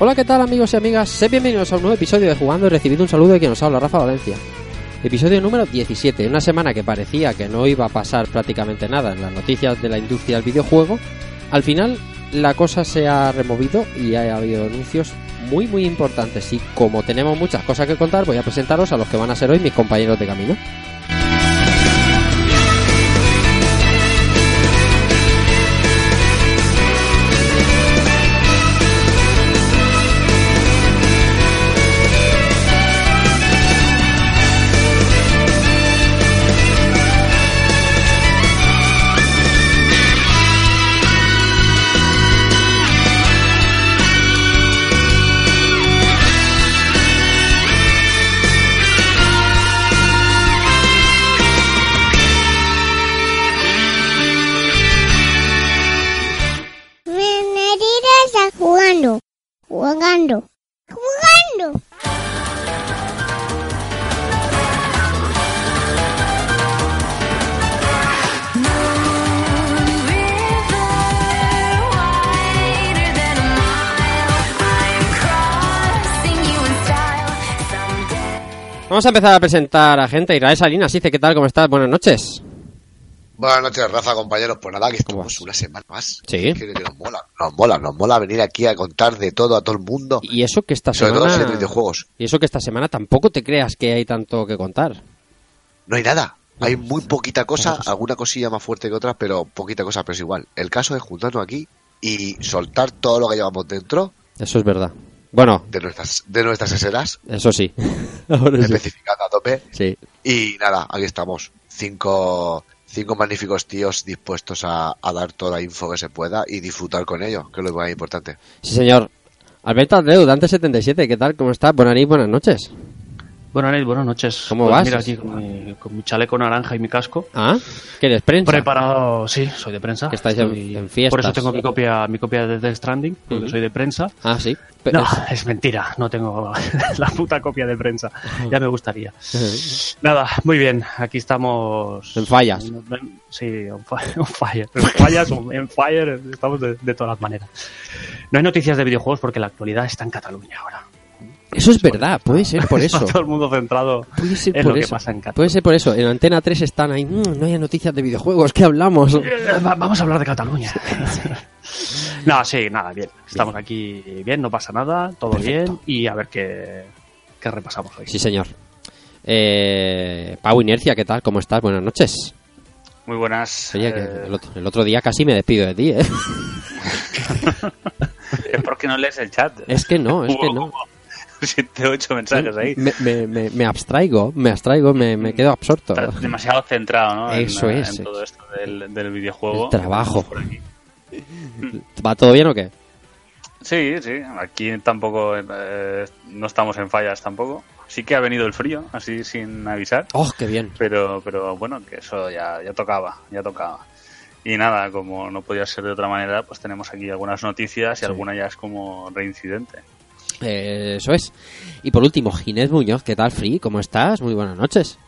Hola, ¿qué tal amigos y amigas? Sed bienvenidos a un nuevo episodio de Jugando y recibido un saludo de quien nos habla, Rafa Valencia. Episodio número 17, una semana que parecía que no iba a pasar prácticamente nada en las noticias de la industria del videojuego. Al final la cosa se ha removido y ha habido anuncios muy muy importantes y como tenemos muchas cosas que contar voy a presentaros a los que van a ser hoy mis compañeros de camino. Vamos a empezar a presentar a gente. Israel Salinas dice, ¿qué tal? ¿Cómo estás? Buenas noches. Buenas noches, Rafa, compañeros. Pues nada, que ¿Cómo estamos una semana más. Sí. Que nos mola, nos mola, nos mola venir aquí a contar de todo a todo el mundo. Y eso que esta sobre todo semana... videojuegos. Y eso que esta semana tampoco te creas que hay tanto que contar. No hay nada. Hay muy poquita cosa, cosa. alguna cosilla más fuerte que otra, pero poquita cosa, pero es igual. El caso es juntarnos aquí y soltar todo lo que llevamos dentro Eso es verdad. Bueno, de nuestras, de nuestras eseras, eso sí. Ahora sí. especificando a tope. Sí. Y nada, aquí estamos. Cinco, cinco magníficos tíos dispuestos a, a dar toda la info que se pueda y disfrutar con ello, que es lo más importante. Sí, señor. Alberto Andreu, Dante77, ¿qué tal? ¿Cómo estás? Buenas noches, buenas noches. Buenas noches, buenas noches. ¿Cómo Pues vas? Mira, aquí con mi, con mi chaleco naranja y mi casco. ¿Ah? ¿Qué eres prensa? Preparado, sí, soy de prensa. Que estáis en- en fiestas. Por eso tengo mi copia, mi copia de Death Stranding, porque soy de prensa. Ah, sí. Pero- No, es mentira, no tengo la puta copia de prensa. Ya me gustaría. Nada, muy bien, aquí estamos. En fallas. Sí. On fire. En fallas, en fire, estamos de, de todas las maneras. No hay noticias de videojuegos porque la actualidad está en Cataluña ahora. Eso es verdad, puede ser por eso. Está todo el mundo centrado Puede ser en por lo que eso. pasa en Cataluña. Puede ser por eso. En Antena 3 están ahí. "Mm, no hay noticias de videojuegos, ¿qué hablamos? Eh, va- Vamos a hablar de Cataluña. no, sí, nada, bien. Estamos aquí bien, no pasa nada, todo Perfecto. bien y a ver qué, qué repasamos hoy. Sí, señor. Eh, Pau Inercia, ¿qué tal? ¿Cómo estás? Buenas noches. Muy buenas. Oye, que Eh, el otro, el otro día casi me despido de ti, ¿eh? Es porque no lees el chat. Es que no, es que no. Siete, ocho mensajes ahí. Me, me, me, me abstraigo, me abstraigo, me, me quedo absorto. Estás demasiado centrado, ¿no? En, Eso eh, es. En todo esto del, del videojuego. El trabajo. Por aquí. ¿Va todo bien o qué? Sí, sí. Aquí tampoco. eh, no estamos en fallas tampoco. Sí que ha venido el frío, así sin avisar. ¡Oh, qué bien! Pero, pero bueno, que eso ya, ya tocaba, ya tocaba. Y nada, como no podía ser de otra manera, pues tenemos aquí algunas noticias y Sí. alguna ya es como reincidente. Eh, eso es. Y por último, Ginés Muñoz, ¿qué tal, Free? ¿Cómo estás? Muy buenas noches.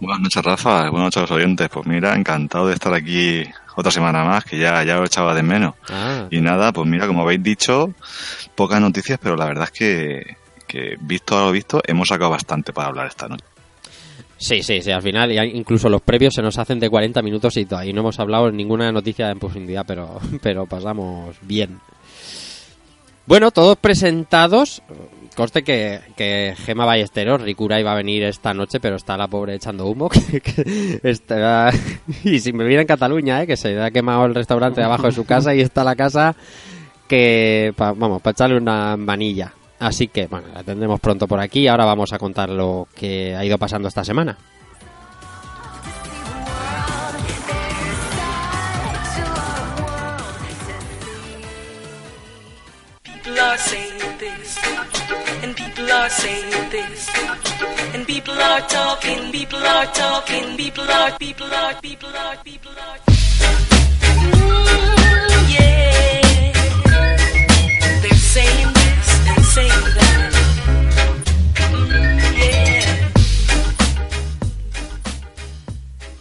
Buenas noches, Rafa. Buenas noches a los oyentes. Pues mira, encantado de estar aquí otra semana más, que ya, ya os echaba de menos. Ah, Y nada, pues mira, como habéis dicho, pocas noticias, pero la verdad es que, que visto a lo visto, hemos sacado bastante para hablar esta noche. sí, sí, sí. Al final, incluso los previos se nos hacen de 40 minutos y todavía no hemos hablado ninguna noticia en profundidad, pero, pero pasamos bien. Bueno, todos presentados. Conste que, que Gema Ballesteros, Ricura iba a venir esta noche, pero está la pobre echando humo. que- que está- y si me viene en Cataluña, ¿eh? que se ha quemado el restaurante de abajo de su casa y está la casa que, pa- vamos, para echarle una manilla. Así que, bueno, la tendremos pronto por aquí. Ahora vamos a contar lo que ha ido pasando esta semana. Are saying this, and people are talking, people are talking, people are, people are, people are, people are.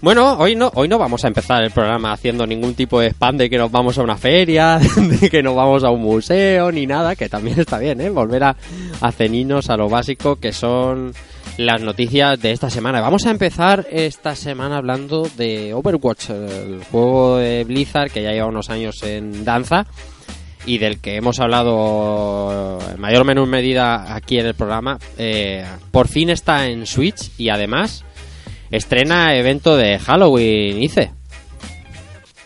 Bueno, hoy no, hoy no vamos a empezar el programa haciendo ningún tipo de spam de que nos vamos a una feria, de que nos vamos a un museo, ni nada, que también está bien, ¿eh? Volver a, a a lo básico que son las noticias de esta semana. Vamos a empezar esta semana hablando de Overwatch, el juego de Blizzard que ya lleva unos años en danza y del que hemos hablado en mayor o menor medida aquí en el programa. Eh, por fin está en Switch y además estrena evento de Halloween, hice.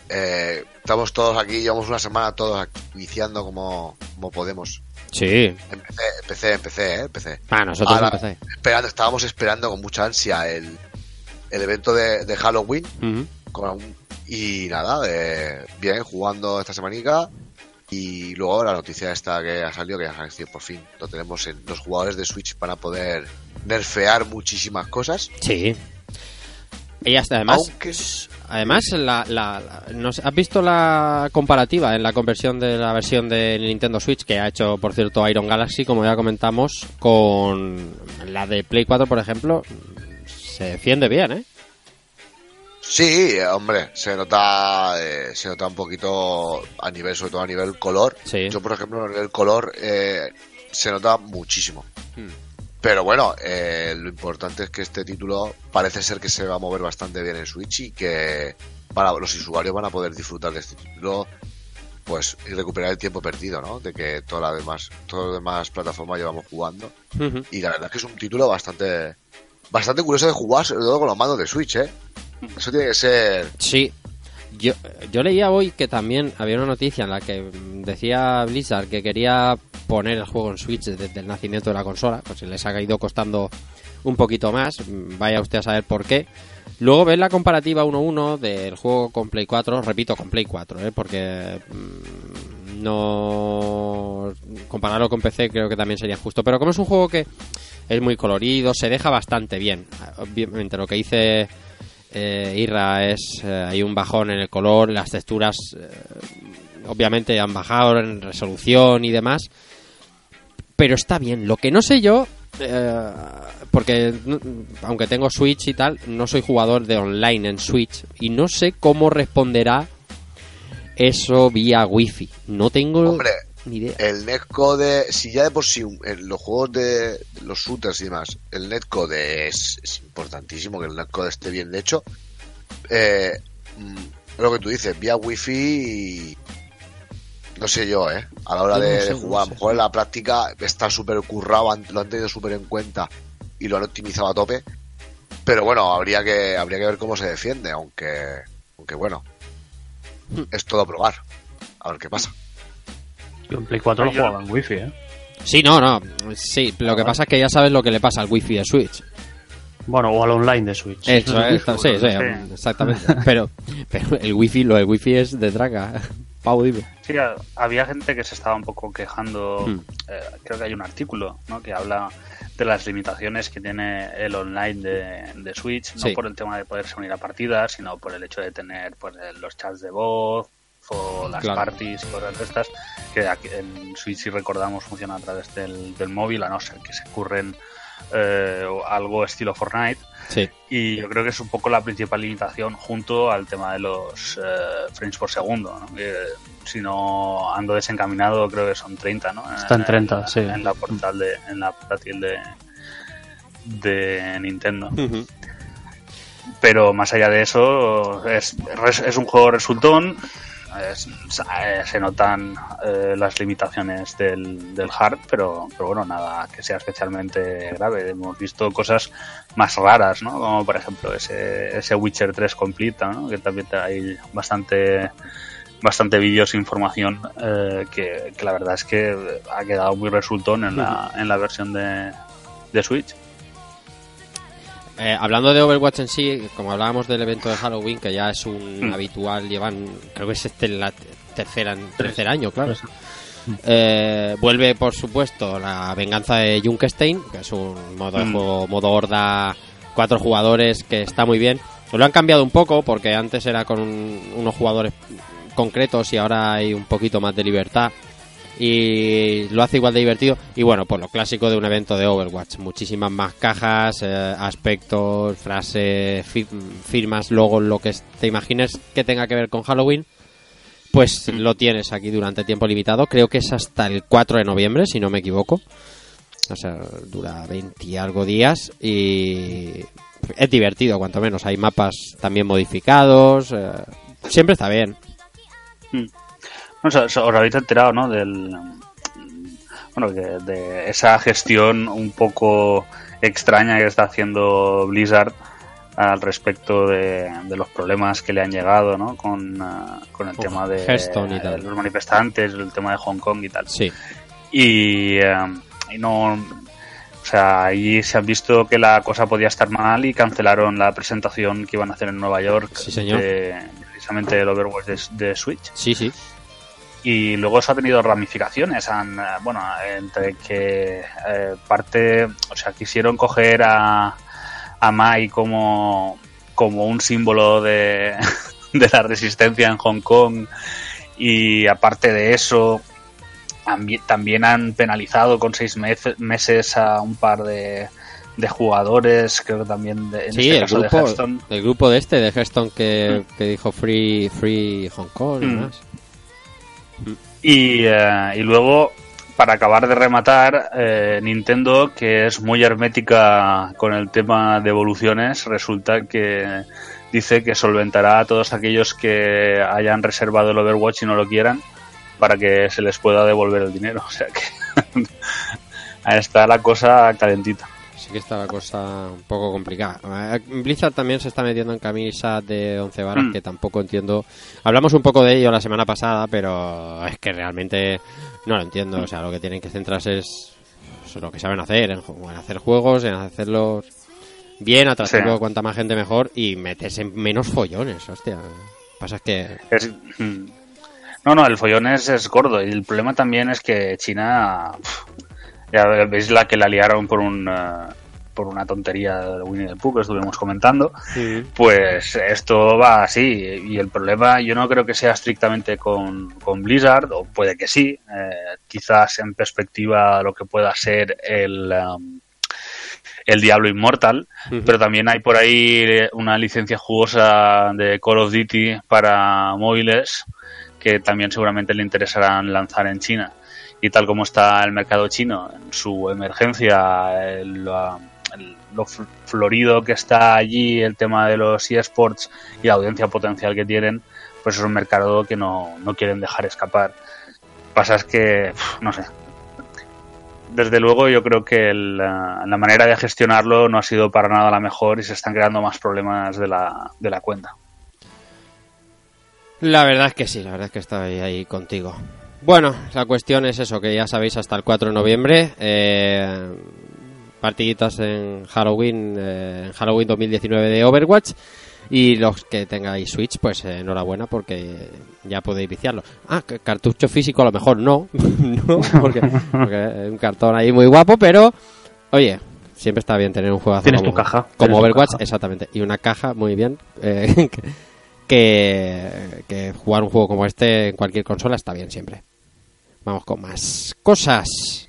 Eh, estamos todos aquí, llevamos una semana todos viciando como, como podemos. Sí. Empecé, empecé, empecé, ¿eh? Ah, nosotros Ahora, empecé. esperando, estábamos esperando con mucha ansia el, el evento de, de Halloween. Con algún- y nada, eh, bien, jugando esta semanica. Y luego la noticia esta que ha salido, que ya ha salido por fin, lo tenemos en los jugadores de Switch para poder nerfear muchísimas cosas. Sí. Y hasta además, Aunque- además la, la- la- no sé, ¿has visto la comparativa en la conversión de la versión de Nintendo Switch que ha hecho, por cierto, Iron Galaxy, como ya comentamos, con la de Play 4, por ejemplo? Se defiende bien, ¿eh? Sí, hombre, se nota, eh, se nota un poquito a nivel, sobre todo a nivel color. Sí. Yo, por ejemplo, a nivel color eh, se nota muchísimo. Hmm. Pero bueno, eh, lo importante es que este título parece ser que se va a mover bastante bien en Switch y que para los usuarios van a poder disfrutar de este título pues y recuperar el tiempo perdido, ¿no? De que todas las demás, todas las demás plataformas llevamos jugando. Y la verdad es que es un título bastante bastante curioso de jugar, sobre todo con los mandos de Switch, ¿eh? Eso tiene que ser Sí. Yo, leía hoy que también había una noticia en la que decía Blizzard que quería poner el juego en Switch desde el nacimiento de la consola, pues les ha ido costando un poquito más, vaya usted a saber por qué. Luego ves la comparativa 1-1 del juego con Play 4, repito, con Play 4, ¿eh? porque mm, no compararlo con PC creo que también sería justo, pero como es un juego que es muy colorido, se deja bastante bien. Obviamente lo que hice eh, Irra es eh, hay un bajón en el color, las texturas eh, obviamente han bajado en resolución y demás, pero está bien. Lo que no sé yo, eh, porque aunque tengo Switch y tal, no soy jugador de online en Switch y no sé cómo responderá eso vía Wi-Fi. No tengo Hombre, ni idea. el netcode, si ya de por sí en los juegos de los shooters y demás, el netcode es, es importantísimo que el netcode esté bien hecho. Eh, mm, lo que tú dices, vía wifi, no sé yo, ¿eh? A la hora no de, sé, de no jugar, a sé, lo mejor en la práctica está súper currado, lo han tenido súper en cuenta y lo han optimizado a tope. Pero bueno, habría que, habría que ver cómo se defiende, aunque, aunque bueno, Hmm. es todo probar. A ver qué pasa. Yo en Play 4 lo jugaba en Wi-Fi, ¿eh? Sí, no, no. Sí, lo que pasa es que ya sabes lo que le pasa al Wi-Fi de Switch. Bueno, o al online de Switch. Eso, eh, sí, sí, Sí. exactamente. Pero, pero el wifi, lo del wifi es de traca. Pau, dime. Sí, a- había gente que se estaba un poco quejando. Hmm. eh, creo que hay un artículo ¿no? que habla de las limitaciones que tiene el online de, de Switch, no Sí. por el tema de poderse unir a partidas, sino por el hecho de tener pues, los chats de voz o las Claro. parties y cosas de estas, que aquí en Switch, si recordamos, funciona a través del, del móvil, a no ser que se curren eh, algo estilo Fortnite. Sí. Y yo creo que es un poco la principal limitación junto al tema de los eh, frames por segundo. ¿no? Que, si no ando desencaminado, creo que son 30, ¿no? Está en 30, la- sí. En la portal de, en la portátil de, de Nintendo. Pero más allá de eso, es, es un juego resultón. Es- eh, se notan eh, las limitaciones del, del hard, pero, pero bueno, nada que sea especialmente grave. Hemos visto cosas más raras, ¿no? Como por ejemplo ese, ese Witcher 3 Complete, ¿no? Que también hay bastante bastante vídeos e información eh, que, que la verdad es que ha quedado muy resultón en la, en la versión de, de Switch. Eh, hablando de Overwatch en sí, como hablábamos del evento de Halloween, que ya es un Mm. habitual, llevan, creo que es este la tercera, tercer año, claro. Eh, vuelve, por supuesto, la venganza de Junkenstein, que es un modo de Mm. juego, modo horda, cuatro jugadores, que está muy bien. Lo han cambiado un poco, porque antes era con un- unos jugadores concretos y ahora hay un poquito más de libertad. Y lo hace igual de divertido. Y bueno, pues lo clásico de un evento de Overwatch. Muchísimas más cajas, eh, aspectos, frases, fi- firmas, logos, lo que te imagines que tenga que ver con Halloween pues lo tienes aquí durante tiempo limitado. Creo que es hasta el 4 de noviembre, si no me equivoco. O sea, dura 20 y algo días y es divertido, cuanto menos. Hay mapas también modificados. eh, siempre está bien. No, os, os habéis enterado, ¿no? Del. Bueno, de, de esa gestión un poco extraña que está haciendo Blizzard al respecto de, de los problemas que le han llegado, ¿no? Con, ah, con el tema de los manifestantes, el tema de Hong Kong y tal. Sí. Y, eh, y no. O sea, ahí se han visto que la cosa podía estar mal y cancelaron la presentación que iban a hacer en Nueva York Sí, señor. de precisamente el Overwatch de, de Switch Sí, sí. Y luego eso ha tenido ramificaciones han, eh, bueno entre que eh, parte o sea quisieron coger a a Mai como como un símbolo de, de la resistencia en Hong Kong y aparte de eso ambi- también han penalizado con seis meses a un par de, de jugadores creo que también de, en Sí, este el caso de grupo, Hearthstone. el grupo de este, de Hearthstone, que, que dijo Free, free Hong Kong y Mm. Eh, y luego, para acabar de rematar, eh, Nintendo, que es muy hermética con el tema de evoluciones, resulta que dice que solventará a todos aquellos que hayan reservado el Overwatch y no lo quieran para que se les pueda devolver el dinero. O sea que está la cosa calentita. Que está la cosa un poco complicada. Eh, Blizzard también se está metiendo en camisas de 11 varas Mm. que tampoco entiendo. Hablamos un poco de ello la semana pasada, pero es que realmente no lo entiendo. O sea, lo que tienen que centrarse es lo que saben hacer, en, en hacer juegos, en hacerlos bien, atractivo, Sí. cuanta más gente mejor y meterse en menos follones, hostia. Pasa es que... Es- mm. no, no, el follón es, es gordo y el problema también es que China, ya veis la que la liaron por un eh, por una tontería de Winnie the Pooh que estuvimos comentando, pues esto va así. Y el problema yo no creo que sea estrictamente con, con Blizzard, o puede que sí, eh, quizás en perspectiva lo que pueda ser el... um, el Diablo Inmortal, pero también hay por ahí una licencia jugosa de Call of Duty para móviles que también seguramente le interesarán lanzar en China. Y tal como está el mercado chino, en su emergencia, el, uh, el- lo fl- florido que está allí, el tema de los eSports y la audiencia potencial que tienen, pues es un mercado que no, no quieren dejar escapar. Pasa es que, no sé, desde luego yo creo que la manera de gestionarlo no ha sido para nada la mejor y se están creando más problemas de la, de la cuenta. La verdad es que sí, la verdad es que estoy ahí contigo. Bueno, la cuestión es eso, que ya sabéis hasta el 4 de noviembre. Eh, partiditas en Halloween, eh, en Halloween 2019 de Overwatch. Y los que tengáis Switch, pues eh, enhorabuena porque ya podéis viciarlo. Ah, cartucho físico a lo mejor no, no porque, porque es un cartón ahí muy guapo, pero oye, siempre está bien tener un juego Tienes como, tu caja, como Overwatch, caja. exactamente, y una caja muy bien eh, que jugar un juego como este en cualquier consola está bien siempre. Vamos con más cosas.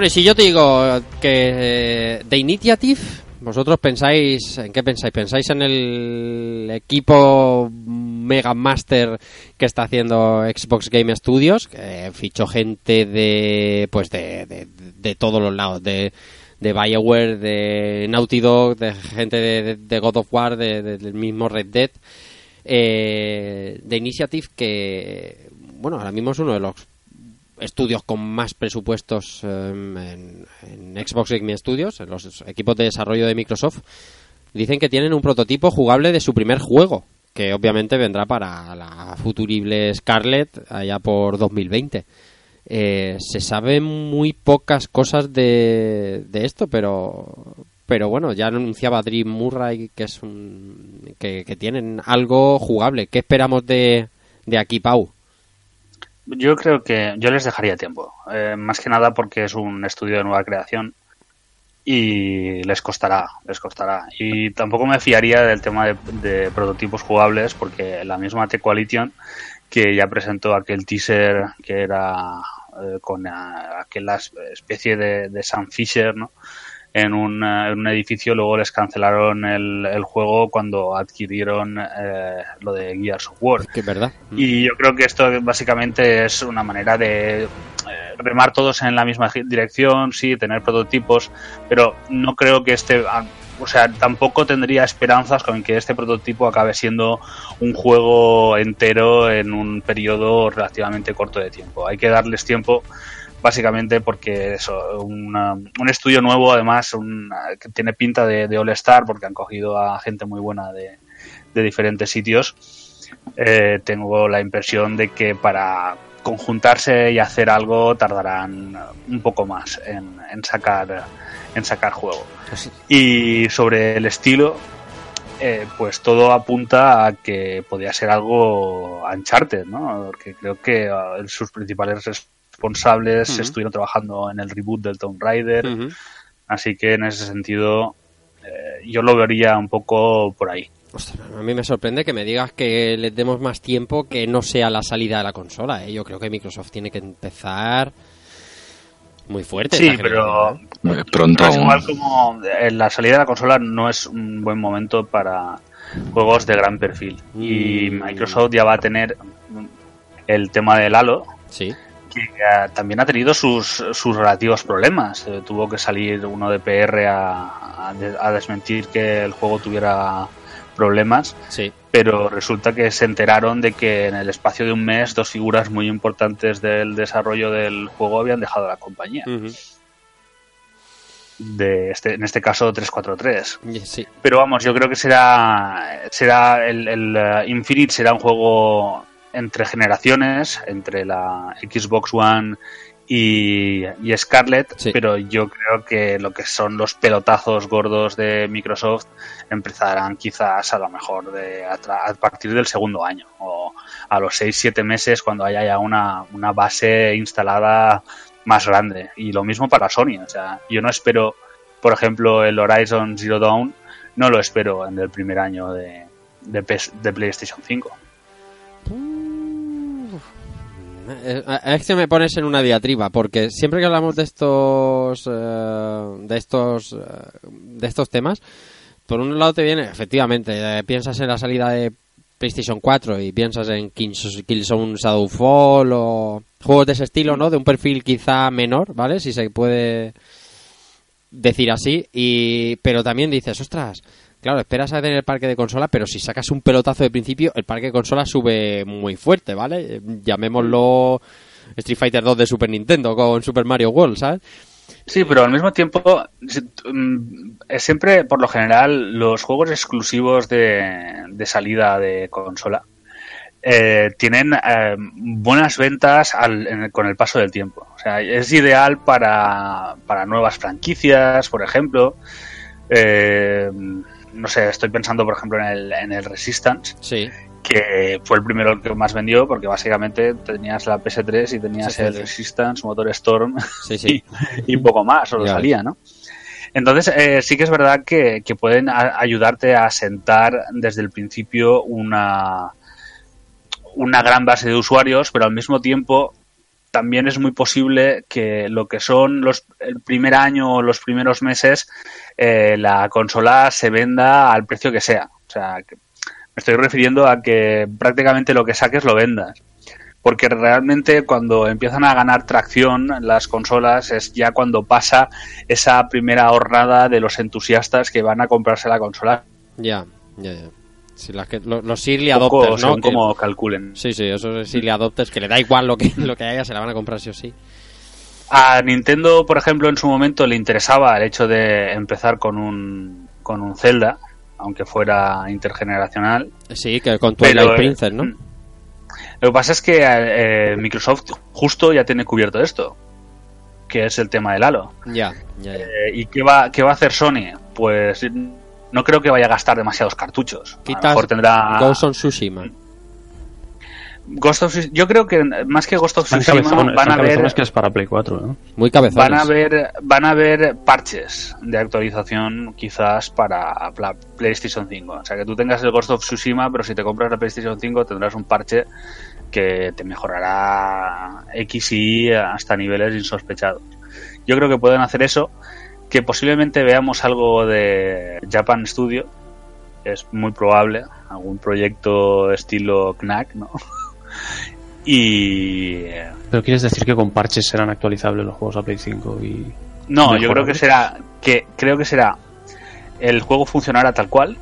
Bueno, y si yo te digo que eh, The Initiative, vosotros pensáis, ¿en qué pensáis? ¿Pensáis en el equipo Mega Master que está haciendo Xbox Game Studios? Que fichó gente de, pues de, de, de todos los lados, de, de Bioware, de Naughty Dog, de gente de, de- de God of War, de- de- del mismo Red Dead. Eh, The Initiative que, bueno, ahora mismo es uno de los estudios con más presupuestos em, en, en Xbox Game Studios, en los equipos de desarrollo de Microsoft, dicen que tienen un prototipo jugable de su primer juego, que obviamente vendrá para la futurible Scarlet allá por 2020. Eh, se saben muy pocas cosas de, de esto, pero pero bueno, ya anunciaba Dream Murray que es un, que, tienen algo jugable. ¿Qué esperamos de, de aquí, Pau? Yo creo que yo les dejaría tiempo, eh, más que nada porque es un estudio de nueva creación y les costará, les costará. Y tampoco me fiaría del tema de, de prototipos jugables porque la misma T-Coalition que ya presentó aquel teaser que era eh, con eh, aquella especie de, de Sam Fisher, ¿no? En un, en un edificio, luego les cancelaron el, el juego cuando adquirieron eh, lo de Gears of War. Que es verdad. Y yo creo que esto básicamente es una manera de eh, remar todos en la misma dirección, sí, tener prototipos, pero no creo que este, ah, o sea, tampoco tendría esperanzas con que este prototipo acabe siendo un juego entero en un periodo relativamente corto de tiempo. Hay que darles tiempo básicamente porque eso, una- un estudio nuevo además un- que tiene pinta de, de All Star porque han cogido a gente muy buena de, de diferentes sitios. Eh, tengo la impresión de que para conjuntarse y hacer algo tardarán un poco más en, en sacar en sacar juego. Pues y sobre el estilo eh, pues todo apunta a que podría ser algo Uncharted, ¿no? Porque creo que ah, sus principales responsables Ujú. estuvieron trabajando en el reboot del Tomb Raider, así que en ese sentido eh, yo lo vería un poco por ahí. Ostras, a mí me sorprende que me digas que les demos más tiempo que no sea la salida de la consola. ¿eh? Yo creo que Microsoft tiene que empezar muy fuerte. Sí, pero ¿eh? Eh, Pronto Pero es aún. igual como en la salida de la consola no es un buen momento para juegos de gran perfil. Y Mm. Microsoft ya va a tener el tema del Halo, Sí. Que eh, también ha tenido sus, sus relativos problemas. Eh, tuvo que salir uno de PR a, a de- a desmentir que el juego tuviera problemas, Sí. pero resulta que se enteraron de que en el espacio de un mes dos figuras muy importantes del desarrollo del juego habían dejado la compañía. De este, en este caso 343. Y- Sí. Pero vamos, yo creo que será, será el, el, eh, Infinite será un juego entre generaciones, entre la Xbox One y, y Scarlett, Sí. pero yo creo que lo que son los pelotazos gordos de Microsoft empezarán quizás a lo mejor de, a, a partir del segundo año o a los 6-7 meses cuando haya ya una, una base instalada más grande. Y lo mismo para Sony, o sea, yo no espero, por ejemplo, el Horizon Zero Dawn, no lo espero en el primer año de, de, de PlayStation 5. Es que me pones en una diatriba, porque siempre que hablamos de estos eh, de estos eh, de estos temas, por un lado te viene, efectivamente, eh, piensas en la salida de PlayStation 4 y piensas en Killzone Shadowfall o juegos de ese estilo, ¿no? De un perfil quizá menor, ¿vale? Si se puede decir así, y pero también dices, ostras, claro, esperas a tener el parque de consola, pero si sacas un pelotazo de principio, el parque de consola sube muy fuerte, ¿vale? Llamémoslo Street Fighter 2 de Super Nintendo con Super Mario World, ¿sabes? Sí, pero al mismo tiempo, mm, siempre, por lo general, los juegos exclusivos de, salida de consola eh, tienen eh, buenas ventas al- en con el paso del tiempo. O sea, es ideal para, para nuevas franquicias, por ejemplo. Eh, no sé, estoy pensando, por ejemplo, en el, en el Resistance, Sí, que fue el primero que más vendió, porque básicamente tenías la PS3 y tenías Sí, el. Resistance, motor Storm sí, sí. y poco más, solo Ya salía, ¿no? Entonces, eh, sí que es verdad que, que pueden a- ayudarte a sentar desde el principio una, una gran base de usuarios, pero al mismo tiempo también es muy posible que lo que son los el primer año o los primeros meses eh, la consola se venda al precio que sea. O sea, que me estoy refiriendo a que prácticamente lo que saques lo vendas porque realmente cuando empiezan a ganar tracción las consolas es ya cuando pasa esa primera hornada de los entusiastas que van a comprarse la consola. Ya, ya, ya. Las que, los, los early adopters, ¿no? como calculen. Sí, sí, esos early adopters que le da igual lo que, lo que haya, se la van a comprar sí o sí. A Nintendo, por ejemplo, en su momento le interesaba el hecho de empezar con un, con un Zelda, aunque fuera intergeneracional. Sí, que con tu Pero, Twilight eh, Princess, ¿no? Lo que pasa es que eh, Microsoft justo ya tiene cubierto esto, que es el tema del Halo. Ya, ya, ya. Eh, ¿Y qué va, qué va a hacer Sony? Pues no creo que vaya a gastar demasiados cartuchos. A lo Quitas mejor tendrá Ghost of Tsushima. Ghost of Tsushima- Yo creo que más que Ghost of Tsushima cabezones, van a ver que es para Play 4, ¿no? Muy cabezones. van a ver van a ver parches de actualización quizás para la PlayStation 5 o sea que tú tengas el Ghost of Tsushima pero si te compras la PlayStation 5 tendrás un parche que te mejorará X y Y hasta niveles insospechados yo creo que pueden hacer eso que posiblemente veamos algo de Japan Studio es muy probable algún proyecto estilo Knack no y Pero quieres decir que con parches serán actualizables los juegos a Play 5 y... No, yo creo que será que creo que será el juego funcionará tal cual,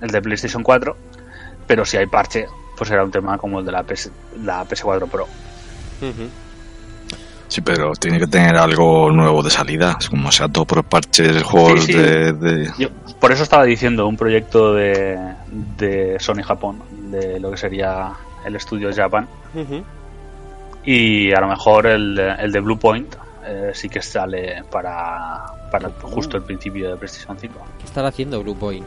el de PlayStation 4, pero si hay parche, pues será un tema como el de la, PS, la PS4 Pro. Ujú. Sí, pero tiene que tener algo nuevo de salida. Como sea todo por parches, juegos Sí, sí. de, de- Yo por eso estaba diciendo un proyecto de, de Sony Japón, de lo que sería el estudio Japan, y a lo mejor el, de- el de Blue Point eh, sí que sale para, para justo el principio de PlayStation 5. ¿Qué estará haciendo Blue Point?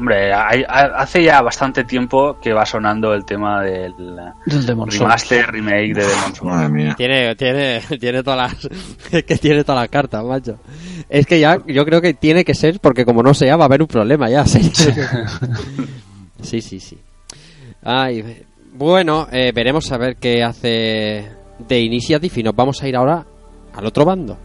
Hombre, hay- ha- hace ya bastante tiempo que va sonando el tema del Del Demon's Souls. remaster, remake de Demon's Souls. Madre mía. Tiene, tiene, tiene todas las, es que tiene todas las cartas, macho. Es que ya, yo creo que tiene que ser, porque como no sea, va a haber un problema ya. Sí, sí, sí. sí. Ay, bueno, eh, veremos a ver qué hace de Initiative y nos vamos a ir ahora al otro bando.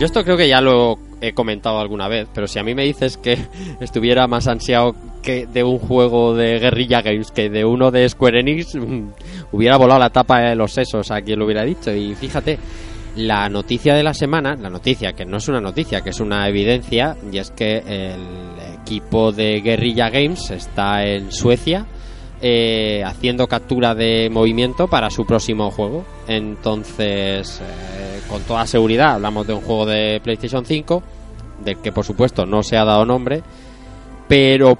Yo esto creo que ya lo he comentado alguna vez, pero si a mí me dices que estuviera más ansiado que de un juego de Guerrilla Games que de uno de Square Enix, mm, hubiera volado la tapa de los sesos a quien lo hubiera dicho. Y fíjate, la noticia de la semana, la noticia que no es una noticia, que es una evidencia, y es que el equipo de Guerrilla Games está en Suecia eh, haciendo captura de movimiento para su próximo juego. Entonces, eh, con toda seguridad, hablamos de un juego de PlayStation 5, del que por supuesto no se ha dado nombre, pero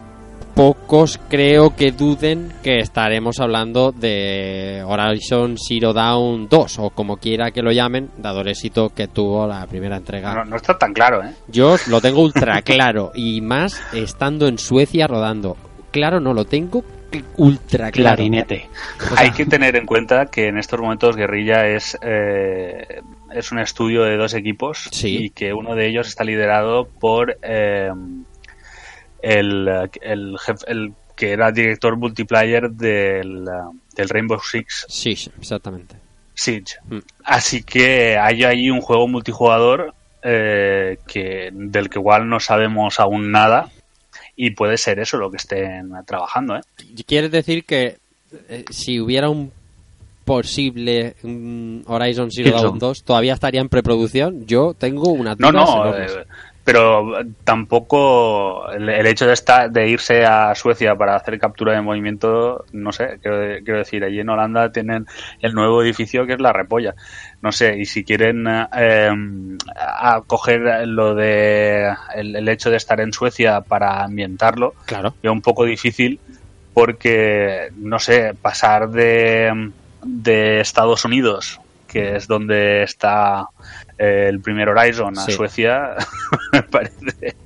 pocos creo que duden que estaremos hablando de Horizon Zero Dawn 2, o como quiera que lo llamen, dado el éxito que tuvo la primera entrega. No, no está tan claro, ¿eh? Yo lo tengo ultra claro y más estando en Suecia rodando. Claro, no lo tengo ultra claro. Clarinete. O sea, Hay que tener en cuenta que en estos momentos Guerrilla es, eh, es un estudio de dos equipos Sí. y que uno de ellos está liderado por eh, el, el, jef- el que era director multiplayer del, del Rainbow Six Sí, sí, exactamente. Siege. Mm. Así que hay ahí un juego multijugador eh, que del que igual no sabemos aún nada y puede ser eso lo que estén trabajando, ¿eh? ¿Quieres decir que eh, si hubiera un posible mm, Horizon Zero. Dawn 2 todavía estaría en preproducción? Yo tengo una No, dudas no, eh, pero tampoco el, el hecho de estar de irse a Suecia para hacer captura de movimiento, no sé, quiero, quiero decir, allí en Holanda tienen el nuevo edificio que es la repolla. No sé, y si quieren eh, a coger lo de el, el hecho de estar en Suecia para ambientarlo, Claro. es un poco difícil porque, no sé, pasar de, de Estados Unidos, que es donde está eh, el primer Horizon, a Sí. Suecia, me parece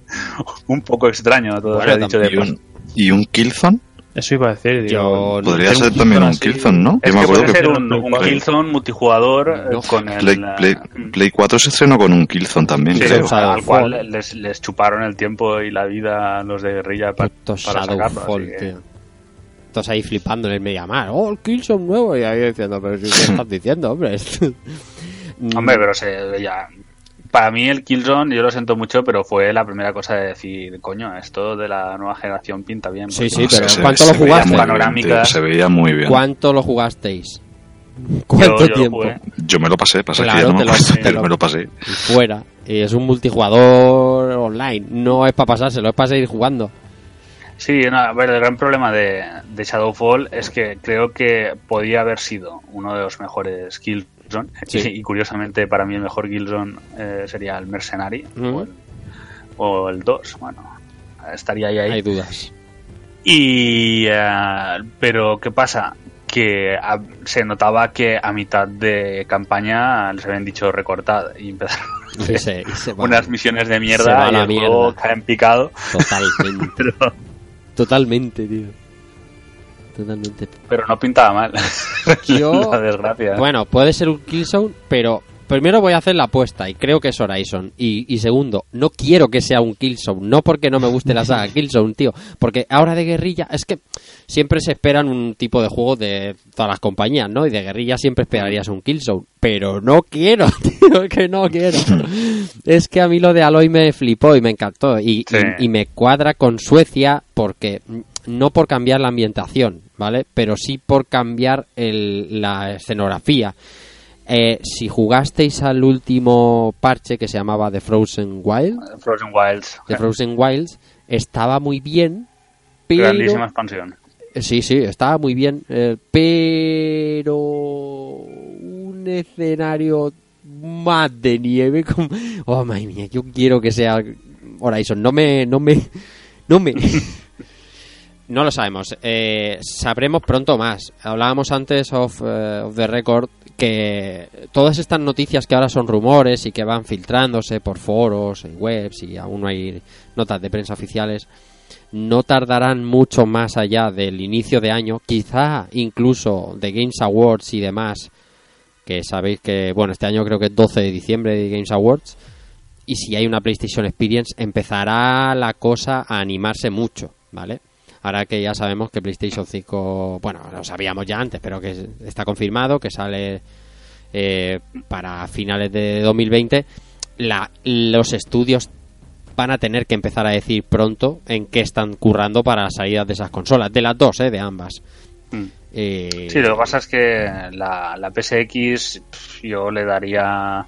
un poco extraño todo Bueno, dicho de ¿Y un, y un Killzone? Eso iba a decir. Yo- digo, Podría ser un también un Killzone, ¿no? Es Yo me que acuerdo que ser un, un Killzone multijugador eh, No, con el... Play, Play, eh, Play 4 se estrenó con un Killzone también, sí, creo. o sea, al cual les, les chuparon el tiempo y la vida a los de guerrilla pa- para sacarlo. Así que- tío. Entonces ahí flipando en el Mediamar. ¡Oh, el Killzone nuevo! Y ahí diciendo, pero si, ¿qué estás diciendo, hombre? Mm, Hombre, pero se, ya, para mí el Killzone, yo lo siento mucho, pero fue la primera cosa de decir, coño, esto de la nueva generación pinta bien. Sí, sí, pero se- ¿cuánto se lo jugaste? Panorámica. se veía muy bien. ¿Cuánto lo jugasteis? yo- ¿Cuánto yo tiempo? Yo me lo pasé, pasa Claro, que no me lo- pasé, te lo- me lo pasé. Y fuera. Y es un multijugador online. No es para pasárselo, es para seguir jugando. Sí, no, a ver, el gran problema de, de Shadowfall es que creo que podía haber sido uno de los mejores Killzone. Sí. Y, curiosamente, para mí el mejor Killzone eh, sería el Mercenary o, el, o el 2. Bueno, estaría ahí. ahí. Hay dudas. Y. eh, pero, ¿qué pasa? Que se notaba que a mitad de campaña les habían dicho recortad y empezaron unas misiones de mierda y la el juego mierda. cae en picado. Totalmente. Pero, Totalmente, tío. Totalmente. pero no pintaba mal. Yo- La desgracia. Bueno, puede ser un Killzone, pero primero voy a hacer la apuesta y creo que es Horizon. Y, y segundo, no quiero que sea un Killzone. No porque no me guste la saga Killzone, tío. Porque ahora de guerrilla, es que siempre se esperan un tipo de juego de todas las compañías, ¿no? Y de guerrilla siempre esperarías un Killzone. Pero no quiero, tío, que no quiero. es que a mí lo de Aloy me flipó y me encantó. Y, Sí. y- y me cuadra con Suecia porque no por cambiar la ambientación, ¿vale? Pero sí por cambiar el- la escenografía. Eh, si jugasteis al último parche que se llamaba The Frozen Wild, Frozen Wilds. The Frozen Wilds, estaba muy bien, pero... Grandísima expansión. Eh, Sí, sí, estaba muy bien, eh, pero un escenario más de nieve. Como... Oh, madre mía, yo quiero que sea Horizon. No me, no me, no me. No lo sabemos. Eh, sabremos pronto más. Hablábamos antes of, eh, of the record que todas estas noticias que ahora son rumores y que van filtrándose por foros y webs y aún no hay notas de prensa oficiales no tardarán mucho más allá del inicio de año, quizá incluso de Games Awards y demás, que sabéis que, bueno, este año creo que es 12 de diciembre de Games Awards, y si hay una PlayStation Experience empezará la cosa a animarse mucho, ¿vale? Ahora que ya sabemos que PlayStation 5, bueno, lo sabíamos ya antes, pero que está confirmado, que sale eh, para finales de 2020, la, los estudios van a tener que empezar a decir pronto en qué están currando para las salidas de esas consolas, de las dos, ¿eh? de ambas. Mm. Eh, Sí, lo que pasa es que la, la PSX yo le daría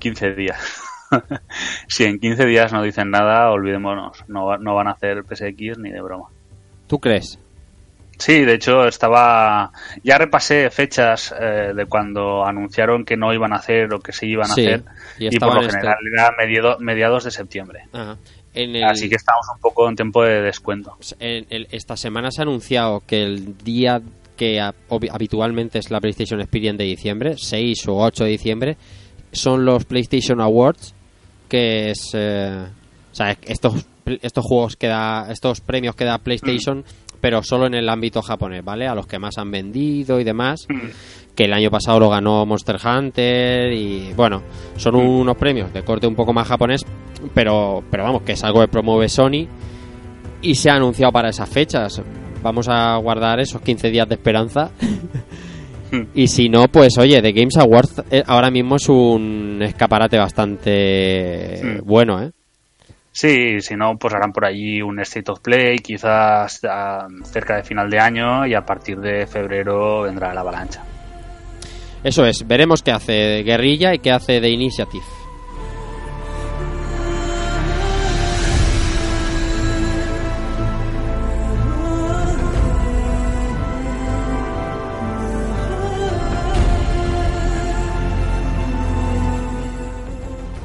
15 días. si en 15 días no dicen nada, olvidémonos. No, no van a hacer PSX ni de broma. ¿Tú crees? Sí, de hecho estaba... Ya repasé fechas eh, de cuando anunciaron que no iban a hacer o que se iban a Sí, hacer. y Y, por lo este- general era mediado- mediados de septiembre. Ajá. En el- Así que estamos un poco en tiempo de descuento. en el- esta semana se ha anunciado que el día que habitualmente es la PlayStation Experience de diciembre, 6 o 8 de diciembre, son los PlayStation Awards, que es... eh, o sea, estos, estos juegos que da, estos premios que da PlayStation, pero solo en el ámbito japonés, ¿vale? A los que más han vendido y demás. que el año pasado lo ganó Monster Hunter y bueno, son unos premios de corte un poco más japonés, pero pero vamos, que es algo que promueve Sony y se ha anunciado para esas fechas. Vamos a guardar esos 15 días de esperanza. y si no, pues oye, The Games Awards eh, ahora mismo es un escaparate bastante bueno, ¿eh? Sí, si no, pues harán por allí un State of Play, quizás ah, cerca de final de año y a partir de febrero vendrá la avalancha. Eso es, veremos qué hace Guerrilla y qué hace The Initiative.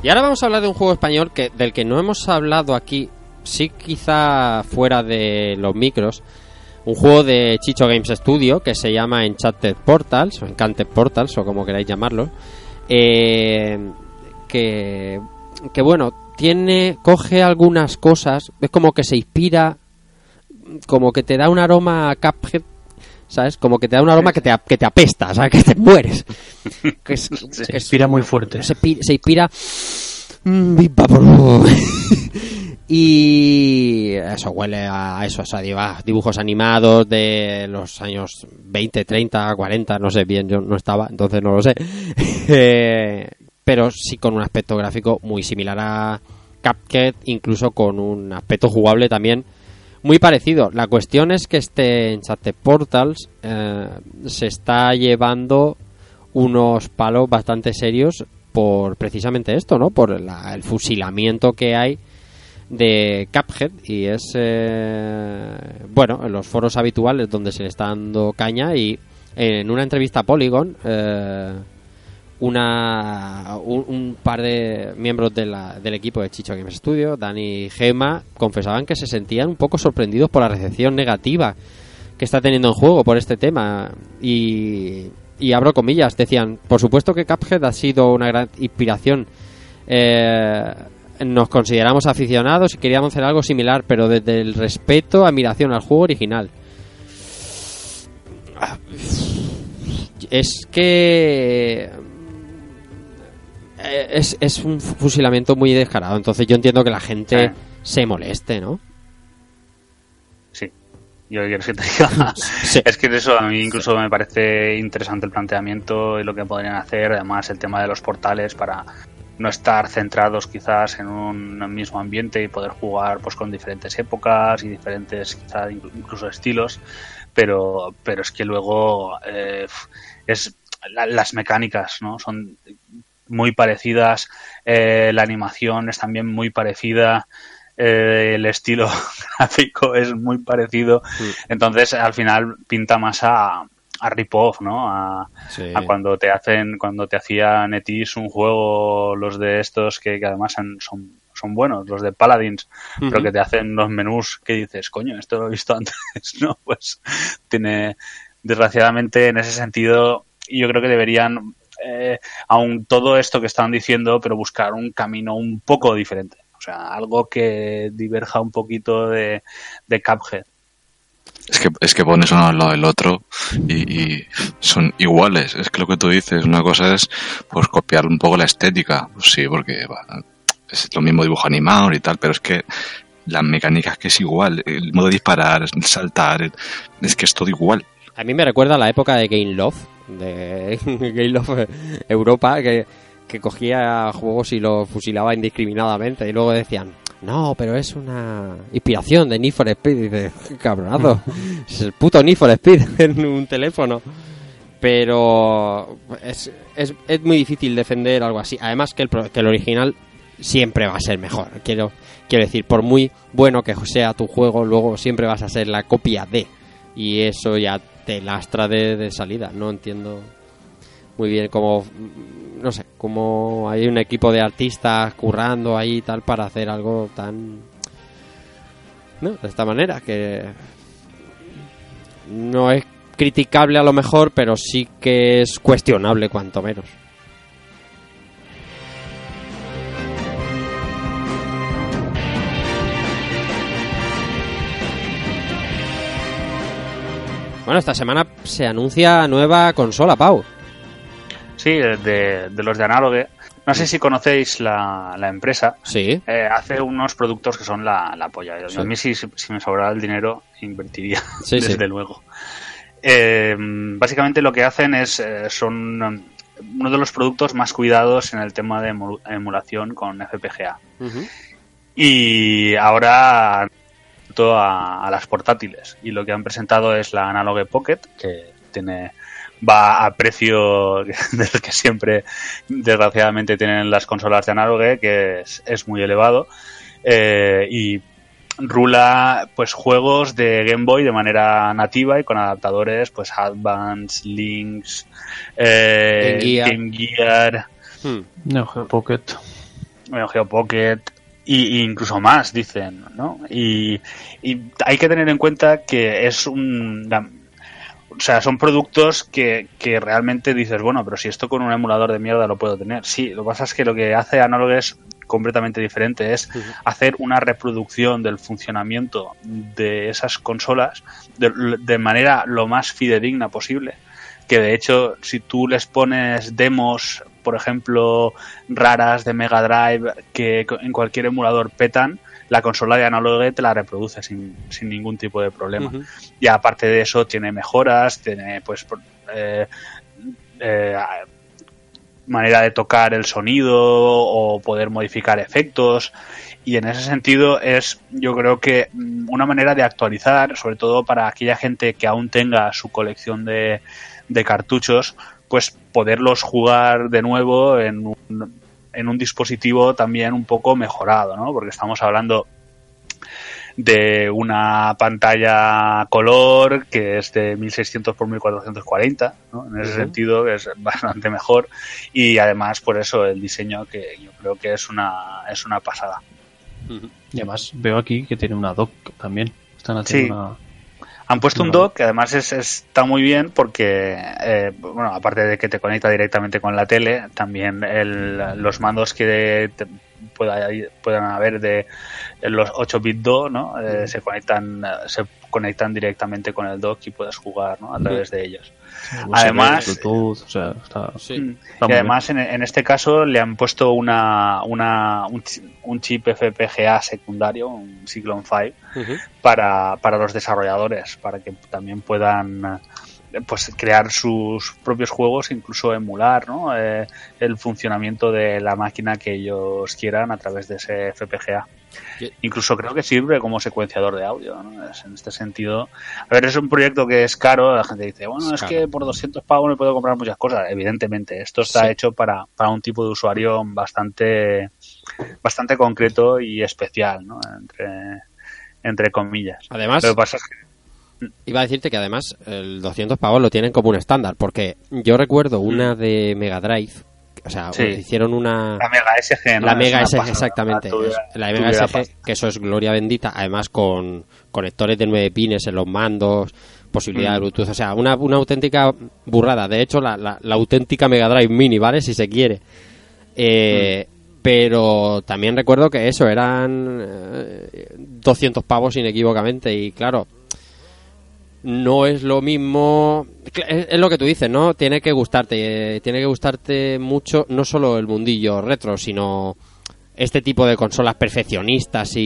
Y ahora vamos a hablar de un juego español que del que no hemos hablado aquí, sí quizá fuera de los micros, un juego de Chicho Games Studio que se llama Enchanted Portals o Encanted Portals o como queráis llamarlo, eh, que que bueno tiene coge algunas cosas, es como que se inspira, como que te da un aroma a Cuphead, ¿sabes? Como que te da un aroma que te, que te apesta, ¿sabes? Que te mueres. Que es- que Se es- inspira muy fuerte. se, se inspira Mm, y eso huele a eso, o sea, diva- dibujos animados de los años 20, 30, 40, no sé bien, yo no estaba, entonces no lo sé. Eh, pero sí con un aspecto gráfico muy similar a Cuphead, incluso con un aspecto jugable también muy parecido. La cuestión es que este Enchanted Portals eh, se está llevando unos palos bastante serios por precisamente esto, ¿no? Por la- el fusilamiento que hay de Cuphead y es eh, bueno en los foros habituales donde se le está dando caña y en una entrevista a Polygon eh, una un, par de miembros de la- del equipo de Chicho Games Studio Dani y Gema confesaban que se sentían un poco sorprendidos por la recepción negativa que está teniendo en juego por este tema y, y abro comillas decían por supuesto que Cuphead ha sido una gran inspiración eh, nos consideramos aficionados y queríamos hacer algo similar, pero desde el respeto, admiración al juego original. Es que es, es un fusilamiento muy descarado, entonces yo entiendo que la gente se moleste, ¿no? Sí. Yo qué quieres que te diga. Sí. Es que eso a mí incluso me parece interesante el planteamiento y lo que podrían hacer. Además, el tema de los portales para no estar centrados quizás en un mismo ambiente y poder jugar pues con diferentes épocas y diferentes quizás incluso estilos. Pero, pero es que luego eh, es la- las mecánicas, ¿no? Son muy parecidas. eh, la animación es también muy parecida. eh, el estilo gráfico es muy parecido. Entonces, al final pinta más a, a rip-off, ¿no? A, Sí. a cuando te hacen, cuando te hacía Netis un juego, los de estos que, que además son, son, son buenos, los de Paladins, pero que te hacen los menús que dices, coño, esto lo he visto antes, ¿no? Pues tiene, desgraciadamente, en ese sentido, yo creo que deberían, eh, aun todo esto que están diciendo, pero buscar un camino un poco diferente. O sea, algo que diverja un poquito de, de Cuphead. Es que, es que pones uno al lado del otro y, son iguales. Es que lo que tú dices, una cosa es pues copiar un poco la estética. Pues sí, porque es lo mismo dibujo animado y tal, pero es que la mecánica es que es igual. El modo de disparar, el saltar, es que es todo igual. A mí me recuerda a la época de Game Love, de Game Love Europa, que, que cogía juegos y los fusilaba indiscriminadamente y luego decían, no, pero es una inspiración de Need for Speed. Y dices, "Qué cabronazo, es el puto Need for Speed en un teléfono. Pero es, es, es muy difícil defender algo así. Además que el, pro- que el original siempre va a ser mejor. Quiero, quiero decir, por muy bueno que sea tu juego, luego siempre vas a ser la copia de. Y eso ya te lastra de, de salida. No entiendo muy bien cómo, no sé, cómo hay un equipo de artistas currando ahí y tal para hacer algo tan... No, de esta manera, que no es criticable a lo mejor, pero sí que es cuestionable cuanto menos. Bueno, esta semana se anuncia nueva consola, Pau. Sí, de, de los de Analogue. No sé si conocéis la, la empresa. Sí. Eh, hace unos productos que son la, la polla. Sí. A mí si, si me sobrara el dinero invertiría, Sí, sí. desde luego. Eh, básicamente lo que hacen es son um, uno de los productos más cuidados en el tema de emu- emulación con FPGA. Y ahora a, a las portátiles. Y lo que han presentado es la Analogue Pocket, que tiene va a precio del que siempre desgraciadamente tienen las consolas de Analogue, que es, es muy elevado. Eh, y rula pues juegos de Game Boy de manera nativa y con adaptadores pues Advance, Links, eh, Game Gear. Game Gear, Hmm. Neo Geo Pocket. Neo Geo Pocket y, y incluso más dicen no y, y hay que tener en cuenta que es un la- o sea son productos que, que realmente dices bueno pero si esto con un emulador de mierda lo puedo tener sí lo que pasa es que lo que hace Analog es completamente diferente es hacer una reproducción del funcionamiento de esas consolas de, de manera lo más fidedigna posible que de hecho si tú les pones demos por ejemplo raras de Mega Drive que en cualquier emulador petan la consola de Analogue te la reproduce sin, sin ningún tipo de problema. Y aparte de eso tiene mejoras tiene pues eh, eh, manera de tocar el sonido o poder modificar efectos. Y en ese sentido es yo creo que mm, una manera de actualizar sobre todo para aquella gente que aún tenga su colección de, de cartuchos pues poderlos jugar de nuevo en un, en un dispositivo también un poco mejorado ¿no? porque estamos hablando de una pantalla color que es de 1600 por 1440, ¿no? En ese sentido es bastante mejor y además por eso el diseño que yo creo que es una es una pasada. Y además veo aquí que tiene una dock también. Están haciendo Sí. una... Han puesto un dock que además es, está muy bien porque, eh, bueno, aparte de que te conecta directamente con la tele, también el- los mandos que te pueda- puedan haber de los 8 bit do, ¿no? Eh, se conectan se conectan directamente con el dock y puedes jugar, ¿no? A través de ellos. Además- Bluetooth, o sea, está... Sí. Mm. Está y además en, en este caso le han puesto una, una un, chi- un chip FPGA secundario, un Cyclone 5, Ujú. para, para los desarrolladores, para que también puedan eh, pues crear sus propios juegos, incluso emular ¿no? Eh, el funcionamiento de la máquina que ellos quieran a través de ese FPGA. Incluso creo que sirve como secuenciador de audio. ¿no? Es- en este sentido, a ver, es un proyecto que es caro. La gente dice, bueno, Es que por 200 pavos me puedo comprar muchas cosas. Evidentemente, esto está Sí. hecho para, para un tipo de usuario bastante, bastante concreto y especial, ¿no? entre, entre comillas. Además, Lo que pasa es que iba a decirte que además el 200 pavos lo tienen como un estándar, porque yo recuerdo una de Mega Drive, o sea, Mm. Sí. hicieron una... la Mega SG, ¿no? La Mega SG, pasada. exactamente. Es la Mega SG, que eso es gloria bendita, además con conectores de 9 pines en los mandos, posibilidad de Mm. Bluetooth, o sea, una, una auténtica burrada. De hecho, la, la- la auténtica Mega Drive Mini, ¿vale? Si se quiere. Eh, Mm. Pero también recuerdo que eso eran eh, 200 pavos inequívocamente y claro, no es lo mismo. Es, es lo que tú dices, ¿no? Tiene que gustarte. eh, tiene que gustarte mucho, no solo el mundillo retro, sino este tipo de consolas perfeccionistas y,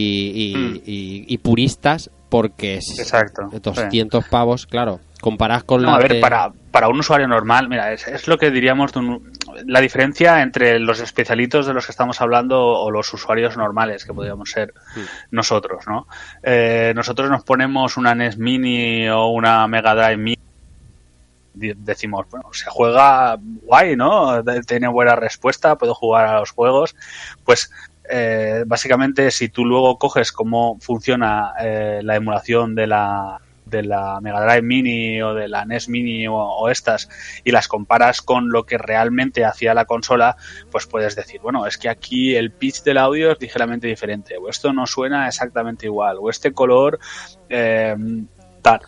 y- Mm. y- y puristas, porque es Exacto. 200 pavos, claro. Comparas con No, la a ver, de- para, para un usuario normal, mira, es, es lo que diríamos de un- la diferencia entre los especialitos de los que estamos hablando o los usuarios normales que podríamos ser nosotros, ¿no? Eh, nosotros nos ponemos una NES Mini o una Mega Drive Mini decimos, bueno, se juega guay, ¿no? Tiene buena respuesta, puedo jugar a los juegos. Pues eh, básicamente si tú luego coges cómo funciona eh, la emulación de la de la Mega Drive Mini o de la NES Mini o, o estas y las comparas con lo que realmente hacía la consola, pues puedes decir, bueno, es que aquí el pitch del audio es ligeramente diferente, o esto no suena exactamente igual, o este color eh, tal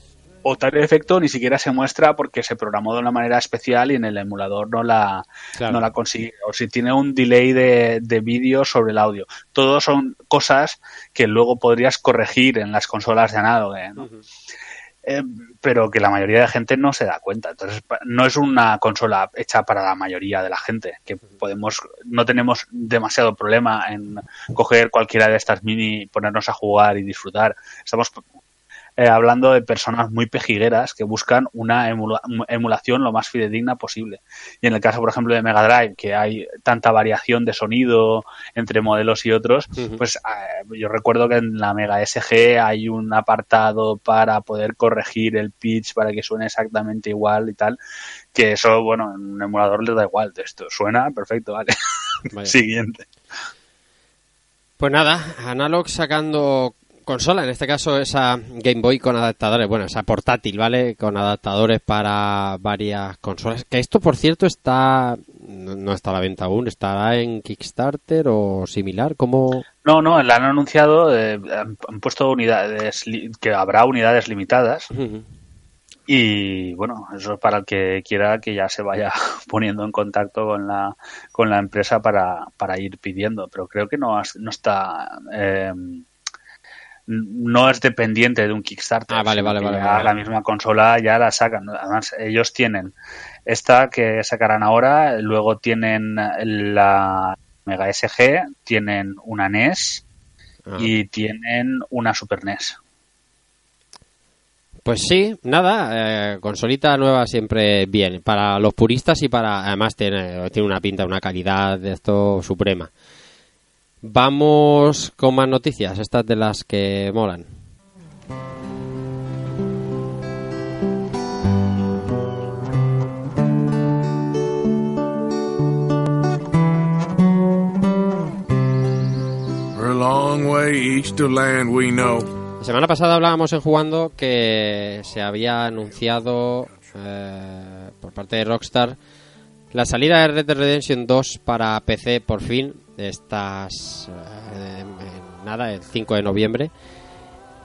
o tal efecto ni siquiera se muestra porque se programó de una manera especial y en el emulador no la, Claro. no la consigue. O si tiene un delay de, de vídeo sobre el audio. Todo son cosas que luego podrías corregir en las consolas de análogo. ¿no? Eh, pero que la mayoría de gente no se da cuenta. Entonces, no es una consola hecha para la mayoría de la gente, que podemos, no tenemos demasiado problema en coger cualquiera de estas mini, ponernos a jugar y disfrutar. Estamos eh, hablando de personas muy pejigueras que buscan una emula- emulación lo más fidedigna posible. Y en el caso, por ejemplo, de Mega Drive, que hay tanta variación de sonido entre modelos y otros, pues eh, yo recuerdo que en la Mega SG hay un apartado para poder corregir el pitch para que suene exactamente igual y tal, que eso, bueno, en un emulador le da igual. Esto suena perfecto, vale. Vaya. Siguiente. Pues nada, Analog sacando consola, en este caso esa Game Boy con adaptadores, bueno, esa portátil, ¿vale? Con adaptadores para varias consolas. Que esto, por cierto, está no no está a la venta aún, estará en Kickstarter o similar, como No, no, la han anunciado, eh, han, han puesto unidades, que habrá unidades limitadas. Y bueno, eso es para el que quiera que ya se vaya poniendo en contacto con la, con la empresa para, para ir pidiendo. Pero creo que no, no está. eh, no es dependiente de un Kickstarter. Ah, vale, vale, vale. La misma consola ya la sacan. Además, ellos tienen esta que sacarán ahora, luego tienen la Mega SG, tienen una NES Ah. y tienen una Super NES. Pues sí, nada, eh, consolita nueva siempre bien. Para los puristas y para. Además, tiene, tiene una pinta, una calidad de esto suprema. Vamos con más noticias, estas de las que molan. La semana pasada hablábamos en jugando que se había anunciado eh, por parte de Rockstar la salida de Red Dead Redemption 2 para PC por fin, estas eh, nada, el 5 de noviembre.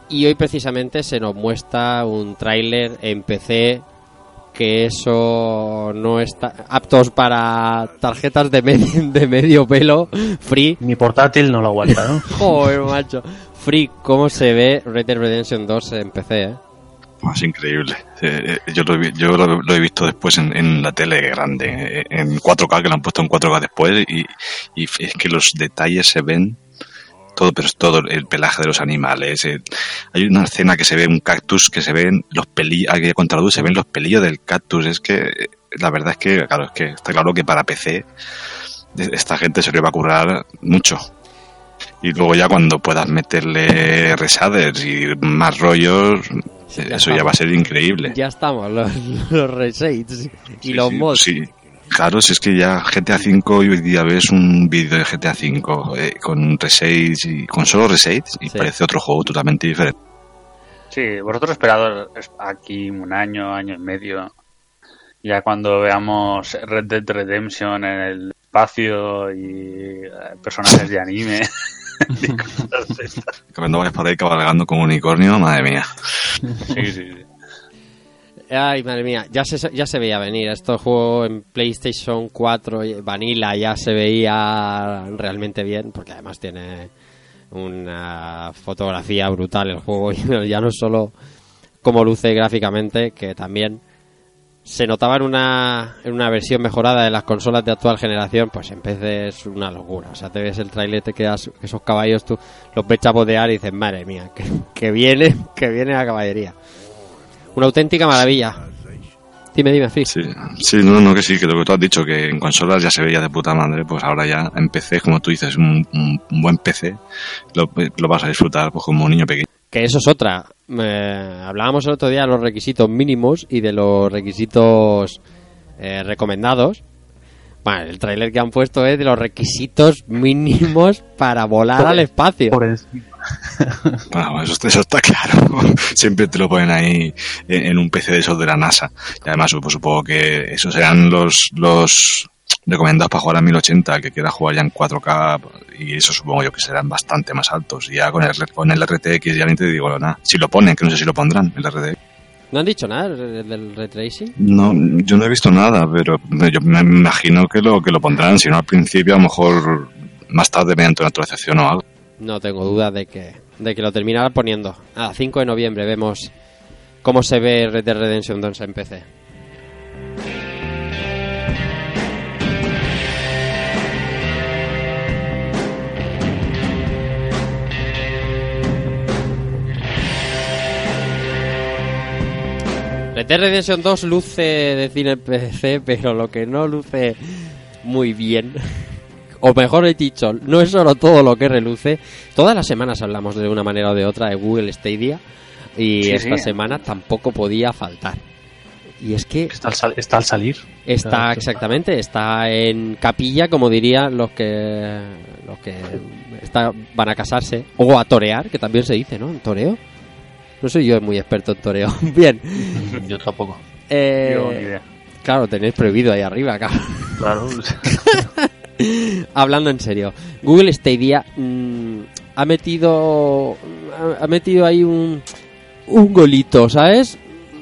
Y hoy precisamente se nos muestra un tráiler en PC que eso no está aptos para tarjetas de de medio pelo free Mi portátil no lo aguanta, ¿no? Joder, macho. Free, ¿cómo se ve Red Dead Redemption 2 en PC, eh? Es increíble. Eh, eh, yo lo, yo lo, he visto después en, en la tele grande, eh, en 4K, que lo han puesto en 4K después, y, es que los detalles se ven, todo, pero es todo el pelaje de los animales. Hay una escena que se ve un cactus, que se ven los pelillos, aquí contra la luz se ven los pelillos del cactus. Es que la verdad es que, claro, es que está claro que para PC de- esta gente se le va a currar mucho. Y luego ya cuando puedas meterle reshaders y más rollos, ya eso ya va a ser increíble. Ya estamos, los, los resets y Sí, los sí, mods. sí. Claro, si es que ya GTA V hoy día ves un vídeo de GTA V eh, con resets y con solo resets y Sí. parece otro juego totalmente diferente. Sí, vosotros esperad aquí un año, año y medio, ya cuando veamos Red Dead Redemption en el espacio y eh, personajes de anime. y cosas de estas. Por ahí cabalgando como un unicornio, madre mía. Sí, sí, sí. Ay, madre mía, ya se, ya se veía venir. Esto juego en PlayStation 4 y Vanilla ya se veía realmente bien, porque además tiene una fotografía brutal el juego. Y ya no solo como luce gráficamente, que también se notaba en una, una versión mejorada de las consolas de actual generación, pues en PC es una locura. O sea, te ves el trailer, te quedas, esos caballos tú los ves chapotear y dices, madre mía, que, que viene, que viene la caballería. Una auténtica maravilla. Dime, dime, Fix. Sí, sí, no, no, que sí, que lo que tú has dicho, que en consolas ya se veía de puta madre, pues ahora ya en PC, como tú dices, un- un buen PC, lo, lo vas a disfrutar pues como un niño pequeño. Que eso es otra. Eh, hablábamos el otro día de los requisitos mínimos y de los requisitos eh, recomendados. Bueno, el tráiler que han puesto es de los requisitos mínimos para volar al espacio. Por encima. Bueno, eso, eso está claro. Siempre te lo ponen ahí en, en un PC de esos de la NASA. Y además supo- supongo que esos serán los, los recomendados para jugar a 1080, el que quiera jugar ya en 4K, y eso supongo yo que serán bastante más altos. Y ya con el, con el RTX ya ni te digo nada. Si lo ponen, que no sé si lo pondrán, el RTX. ¿No han dicho nada del del ray tracing? No, yo no he visto nada, pero yo me imagino que lo, que lo pondrán, si no al principio, a lo mejor más tarde mediante una actualización o algo. No tengo duda de que, de que lo terminarán poniendo. A 5 de noviembre vemos cómo se ve Red Dead Redemption 2 en PC. Red Dead Redemption 2 luce de cine en PC, pero lo que no luce muy bien, o mejor dicho, no es solo todo lo que reluce. Todas las semanas hablamos de una manera o de otra de Google Stadia y Sí, esta sí. semana tampoco podía faltar. Y es que Está al, sal- está al salir. está Claro, exactamente, está en capilla, como dirían los que los que está- van a casarse o a torear, que también se dice, ¿no? ¿En toreo? No soy yo muy experto en toreo. Bien. Yo tampoco. Eh, Yo ni idea. claro, tenéis prohibido ahí arriba, cabrón. Claro. Hablando en serio, Google Stadia mm, ha metido ha, metido ahí un un golito, ¿sabes?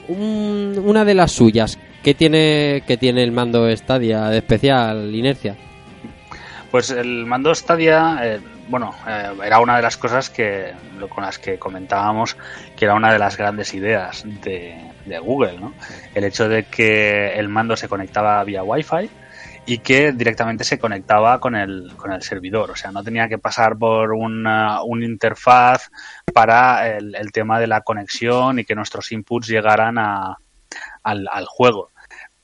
Un- una de las suyas que tiene que tiene el mando Stadia de especial inercia. Pues el mando Stadia, eh, bueno, eh, era una de las cosas que con las que comentábamos que era una de las grandes ideas de, de Google, ¿no? El hecho de que el mando se conectaba vía Wi-Fi y que directamente se conectaba con el, con el servidor. O sea, no tenía que pasar por una, un interfaz para el, el tema de la conexión y que nuestros inputs llegaran a, al, al juego.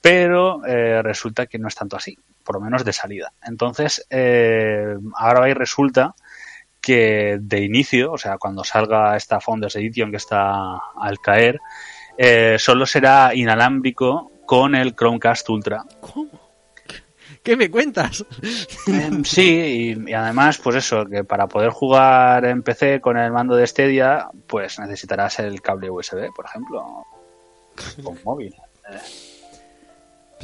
Pero eh, resulta que no es tanto así, por lo menos de salida. Entonces, eh, ahora y resulta que de inicio, o sea, cuando salga esta Founders Edition que está al caer, eh, solo será inalámbrico con el Chromecast Ultra. ¿Qué me cuentas? Em, sí, y, y además, pues eso, que para poder jugar en PC con el mando de Stadia, pues necesitarás el cable USB, por ejemplo, con móvil. Eh,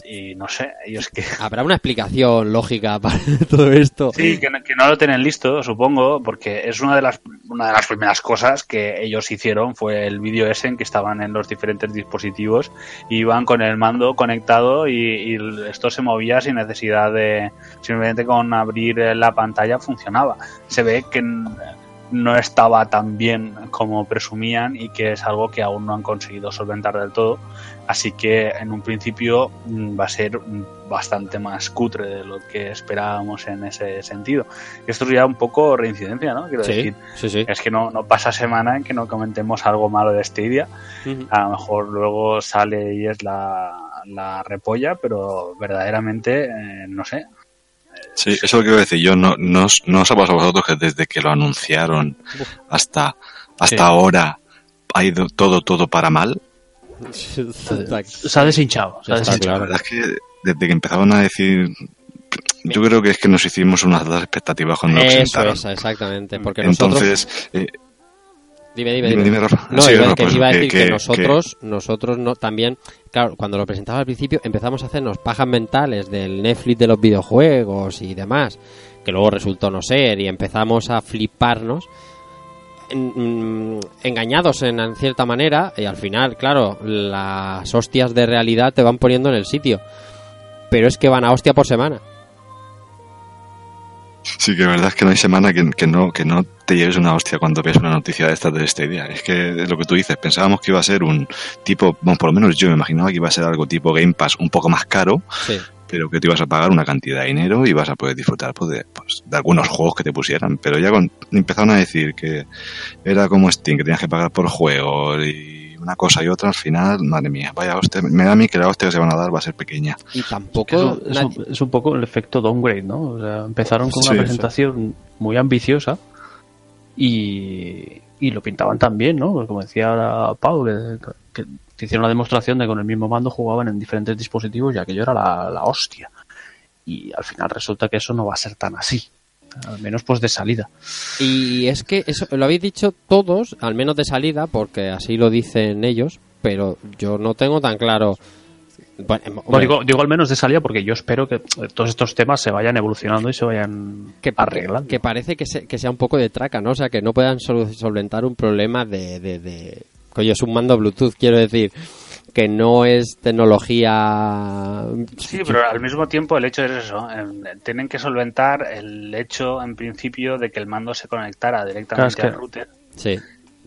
y no sé, ellos que... Habrá una explicación lógica para todo esto. Sí, que no, que no lo tienen listo, supongo, porque es una de las una de las primeras cosas que ellos hicieron fue el vídeo ese en que estaban en los diferentes dispositivos y iban con el mando conectado y, y esto se movía sin necesidad de simplemente con abrir la pantalla funcionaba. Se ve que no estaba tan bien como presumían y que es algo que aún no han conseguido solventar del todo. Así que en un principio mm, va a ser bastante más cutre de lo que esperábamos en ese sentido. Esto es ya un poco reincidencia, ¿no? Quiero Sí, decir, sí, sí. es que no, no pasa semana en que no comentemos algo malo de Stadia. Ujú. A lo mejor luego sale y es la, la repolla, pero verdaderamente, eh, no sé. Sí, eso es lo que iba a decir yo. No, no, os- no os ha pasado a vosotros que desde que lo anunciaron hasta, hasta Sí. ahora ha ido todo, todo para mal. Se ha deshinchado. Se ha Está deshinchado. La verdad es que desde que empezaron a decir... Yo creo que es que nos hicimos unas altas expectativas cuando lo Eso presentaron. es, exactamente. Porque nosotros... Entonces, eh, Dime, dime, dime, dime. Rafa. No, Sí, iba, no, que pues iba a decir que, que- nosotros, nosotros no, también, claro, cuando lo presentaba al principio empezamos a hacernos pajas mentales del Netflix de los videojuegos y demás, que luego resultó no ser, y empezamos a fliparnos, en- mm, engañados en, en cierta manera, y al final, claro, las hostias de realidad te van poniendo en el sitio. Pero es que van a hostia por semana. Sí, que la verdad es que no hay semana que, que no que no te lleves una hostia cuando ves una noticia de estas de este día. Es que es lo que tú dices, pensábamos que iba a ser un tipo, bueno, por lo menos yo me imaginaba que iba a ser algo tipo Game Pass un poco más caro, Sí. pero que te ibas a pagar una cantidad de dinero y vas a poder disfrutar pues, de, pues, de algunos juegos que te pusieran. Pero ya con- empezaron a decir que era como Steam, que tenías que pagar por juegos y una cosa y otra, al final, madre mía, vaya hostia, me da a mí que la hostia que se van a dar va a ser pequeña. Y Que tampoco... eso- es, nadie- un, es un poco el efecto downgrade, ¿no? O sea, empezaron con Sí, una sí. presentación muy ambiciosa y, y lo pintaban tan bien, ¿no? Pues Como decía ahora Pau, que, que te hicieron una demostración de que con el mismo mando jugaban en diferentes dispositivos y aquello era la, la hostia. Y al final resulta que eso no va a ser tan así. Al menos pues de salida. Y es que eso lo habéis dicho todos, al menos de salida, porque así lo dicen ellos, pero yo no tengo tan claro. Bueno, No, digo, digo al menos de salida porque yo espero que todos estos temas se vayan evolucionando y se vayan que, arreglando. que parece que, se- que sea un poco de traca, ¿no? O sea, que no puedan solventar un problema de, de, de- Coño, es un mando Bluetooth, quiero decir, que no es tecnología... Sí, pero al mismo tiempo el hecho es eso. eh, tienen que solventar el hecho, en principio, de que el mando se conectara directamente Claro, es que- al router Sí,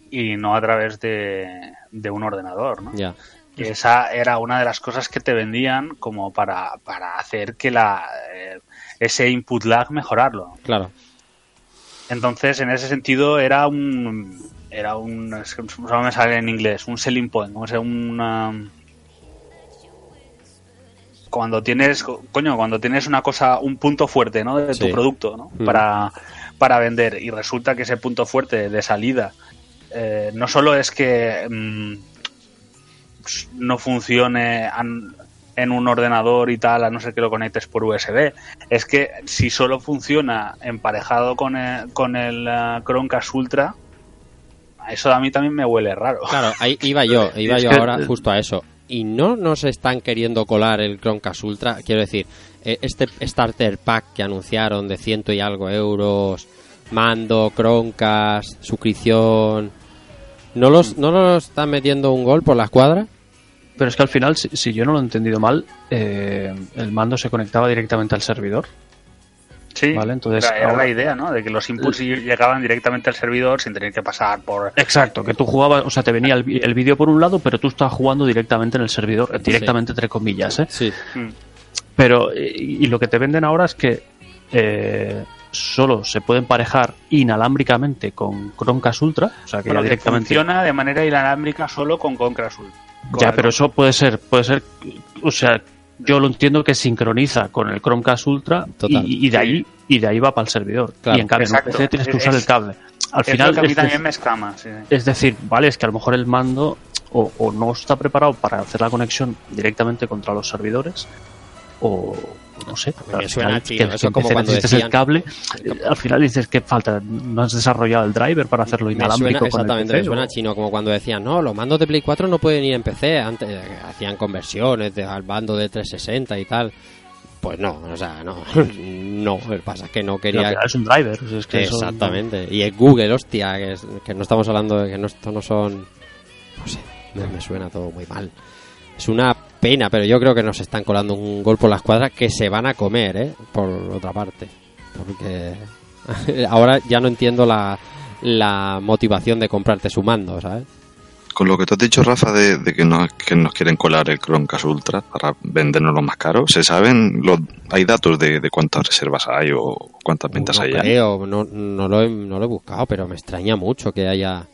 y no a través de, de un ordenador, ¿no? ya. Que esa era una de las cosas que te vendían como para, para hacer que la eh, ese input lag mejorarlo. Claro. Entonces, en ese sentido, era un. Era un. es que Solo me sale en inglés. Un selling point. O sea, una. Cuando tienes. Coño, cuando tienes una cosa. Un punto fuerte, ¿no? De Sí. tu producto, ¿no? Mm. Para, para vender. Y resulta que ese punto fuerte de salida. eh, no solo es que. mm, no funcione an- en un ordenador y tal, a no ser que lo conectes por USB. Es que si solo funciona emparejado con el, con el eh, Chromecast Ultra, eso a mí también me huele raro. Claro, ahí iba yo, iba yo ahora justo a eso. Y no nos están queriendo colar el Chromecast Ultra, quiero decir, eh, este starter pack que anunciaron de ciento y algo euros, mando, Chromecast, suscripción, ¿no los, no los están metiendo un gol por la escuadra? Pero es que al final, si, si yo no lo he entendido mal, eh, el mando se conectaba directamente al servidor. Sí, Vale, entonces era, era ahora- la idea, ¿no? De que los inputs llegaban directamente al servidor sin tener que pasar por... Exacto, que tú jugabas, o sea, te venía el, el vídeo por un lado, pero tú estabas jugando directamente en el servidor, directamente entre comillas, ¿eh? Sí. Mm. Pero, y, y lo que te venden ahora es que eh, solo se puede emparejar inalámbricamente con Chromecast Ultra, o sea que Bueno, ya que directamente. funciona de manera inalámbrica solo con Concra Azul. Ya, pero eso puede ser, puede ser, o sea, yo lo entiendo que sincroniza con el Chromecast Ultra y, y de ahí y de ahí va para el servidor. Claro. y en cambio en Exacto. PC tienes que Es- usar el cable. Al final que a mí es, también me escama. sí. es decir, vale, es que a lo mejor el mando o, o no está preparado para hacer la conexión directamente contra los servidores o no sé. me suena final, chino, que- eso que como cuando decían- el cable, al final dices que falta, no has desarrollado el driver para hacerlo inalámbrico suena, exactamente, me suena chino, como cuando decían, no, los mandos de Play 4 no pueden ir en PC, antes eh, hacían conversiones de, al bando de 360 y tal. Pues no, o sea, no, no, lo que pasa es que no quería... es un driver. es que Exactamente, y es Google, hostia, que, es- que no estamos hablando de que no, esto no son... No sé, me, me suena todo muy mal. Es una pena, pero yo creo que nos están colando un gol por la escuadra que se van a comer, ¿eh? Por otra parte. Porque ahora ya no entiendo la, la motivación de comprarte su mando, ¿sabes? Con lo que tú has dicho, Rafa, de, de que, nos, que nos quieren colar el Chromecast Ultra para vendernos lo más caro, ¿se saben? Los, ¿Hay datos de, de cuántas reservas hay o cuántas ventas no hay ya? creo, no, no, lo he, no lo he buscado, pero me extraña mucho que haya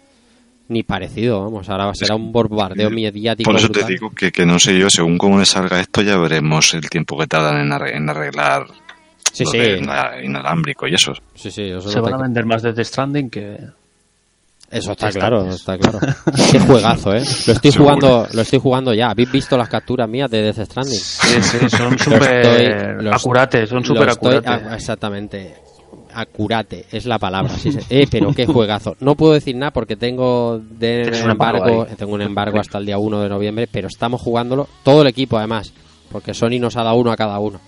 ni parecido, vamos, ahora será un bombardeo mediático. Por eso te digo que, que no sé yo, según cómo me salga esto, ya veremos el tiempo que tardan en, arre- en arreglar Sí, lo sí. de inalámbrico y eso. Sí, sí, eso, se van a vender más de The Stranding que eso está claro, está- está claro. Qué juegazo, ¿eh? Lo estoy Seguro. jugando, lo estoy jugando ya. ¿Habéis visto las capturas mías de Death Stranding? Sí, sí, son súper acurates, son súper acurates. ah, exactamente. Acurate, es la palabra. sí, sí. Eh, pero qué juegazo. No puedo decir nada porque tengo de embargo, tengo un embargo hasta el día 1 de noviembre, pero estamos jugándolo todo el equipo además, porque Sony nos ha dado uno a cada uno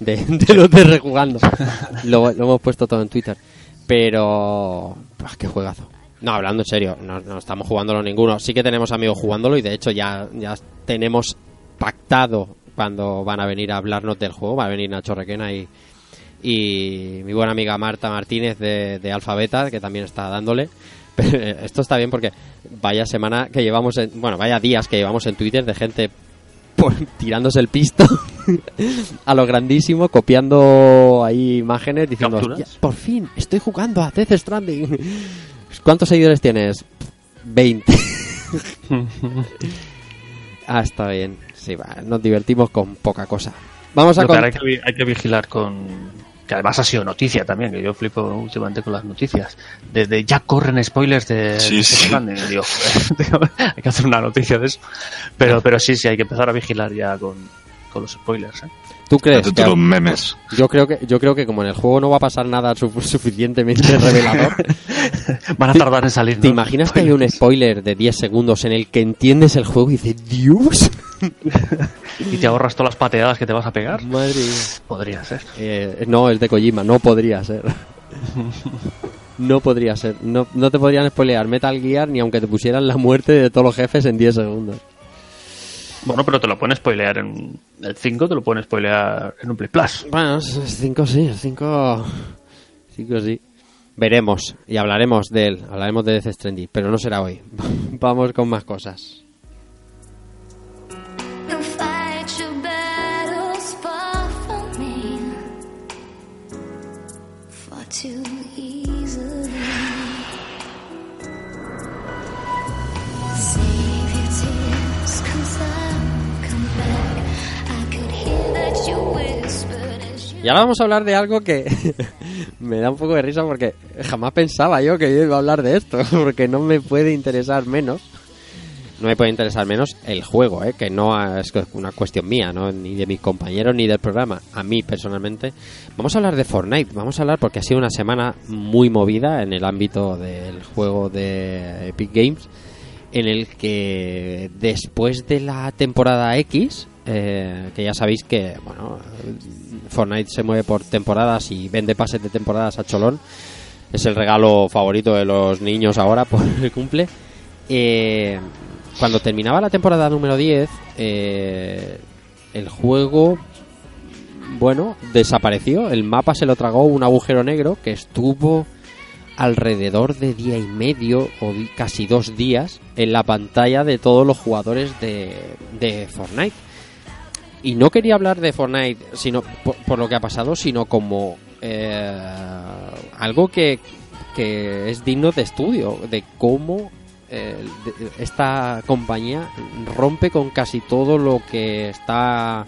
de, de los de rejugando. Lo, lo hemos puesto todo en Twitter. Pero pues, qué juegazo. No, hablando en serio, no, no estamos jugándolo ninguno. Sí que tenemos amigos jugándolo y de hecho ya, ya tenemos pactado cuando van a venir a hablarnos del juego. Va a venir Nacho Requena y, y mi buena amiga Marta Martínez de, de Alfa Beta, que también está dándole. Pero esto está bien porque vaya semana que llevamos, en, bueno, vaya días que llevamos en Twitter de gente por- tirándose el pisto a lo grandísimo, copiando ahí imágenes diciendo, ¿Capturas? "Hostia, por fin, estoy jugando a Death Stranding. ¿Cuántos seguidores tienes? 20. ah, está bien. Sí, va, nos divertimos con poca cosa. Vamos a con... hay que, hay que vigilar con que además ha sido noticia también, que yo flipo últimamente con las noticias. Desde ya corren spoilers de, Sí, de sí. Stranding, digo, hay que hacer una noticia de eso. Pero, pero sí, sí, hay que empezar a vigilar ya con, con los spoilers. ¿eh? ¿Tú crees? Que- los memes. Yo creo que yo creo que como en el juego no va a pasar nada su- suficientemente revelador, Van a ¿Te- tardar en salir. ¿te ¿no? imaginas que hay un spoiler de 10 segundos en el que entiendes el juego y dices, Dios? y te ahorras todas las pateadas que te vas a pegar? Madre mía. Podría ser. Eh, no, es de Kojima, no podría ser. No podría ser. No, no te podrían spoilear Metal Gear ni aunque te pusieran la muerte de todos los jefes en 10 segundos. Bueno, pero te lo pueden spoilear en el 5, te lo pueden spoilear en un Play Plus. Bueno, 5 sí, 5 5 sí. Veremos y hablaremos de él, hablaremos de Death Stranding, pero no será hoy. Vamos con más cosas. Y ahora vamos a hablar de algo que me da un poco de risa porque jamás pensaba yo que iba a hablar de esto, porque no me puede interesar menos. No me puede interesar menos el juego, ¿eh? que no es una cuestión mía, ¿no? ni de mis compañeros ni del programa, a mí personalmente. Vamos a hablar de Fortnite, vamos a hablar porque ha sido una semana muy movida en el ámbito del juego de Epic Games, en el que después de la temporada X, eh, que ya sabéis que, bueno, Fortnite se mueve por temporadas y vende pases de temporadas a Cholón. Es el regalo favorito de los niños ahora por el cumple. Eh, cuando terminaba la temporada número 10, eh, el juego, bueno, desapareció. El mapa se lo tragó un agujero negro que estuvo alrededor de día y medio o casi dos días en la pantalla de todos los jugadores de Fortnite. Y no quería hablar de Fortnite sino por, por lo que ha pasado, sino como eh, algo que, que es digno de estudio, de cómo eh, esta compañía rompe con casi todo lo que está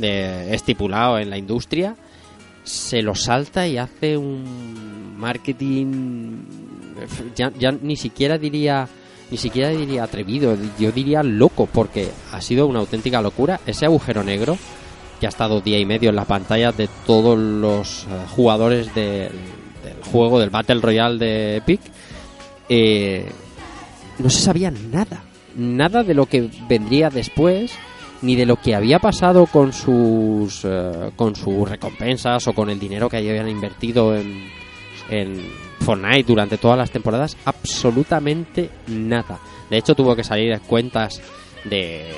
eh, estipulado en la industria, se lo salta y hace un marketing ya ni siquiera diría ni siquiera diría atrevido, yo diría loco, porque ha sido una auténtica locura. Ese agujero negro que ha estado día y medio en las pantallas de todos los eh, jugadores del, juego, del Battle Royale de Epic, eh, no se sabía nada, nada de lo que vendría después, ni de lo que había pasado con sus, eh, con sus recompensas o con el dinero que habían invertido en, en Fortnite durante todas las temporadas, absolutamente nada. De hecho, tuvo que salir cuentas de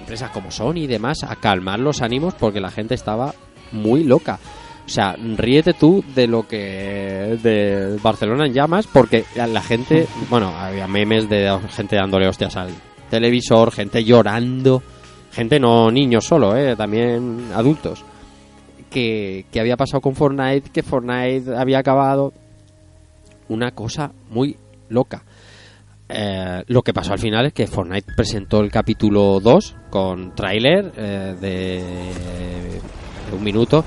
empresas como Sony y demás a calmar los ánimos porque la gente estaba muy loca. O sea, ríete tú de lo que de Barcelona en llamas porque la gente, bueno, había memes de gente dándole hostias al televisor, gente llorando, gente no niños solo, eh, también adultos. Que, había pasado con Fortnite, que Fortnite había acabado. Una cosa muy loca. Eh, lo que pasó al final es que Fortnite presentó el capítulo 2 con tráiler eh, de, de un minuto.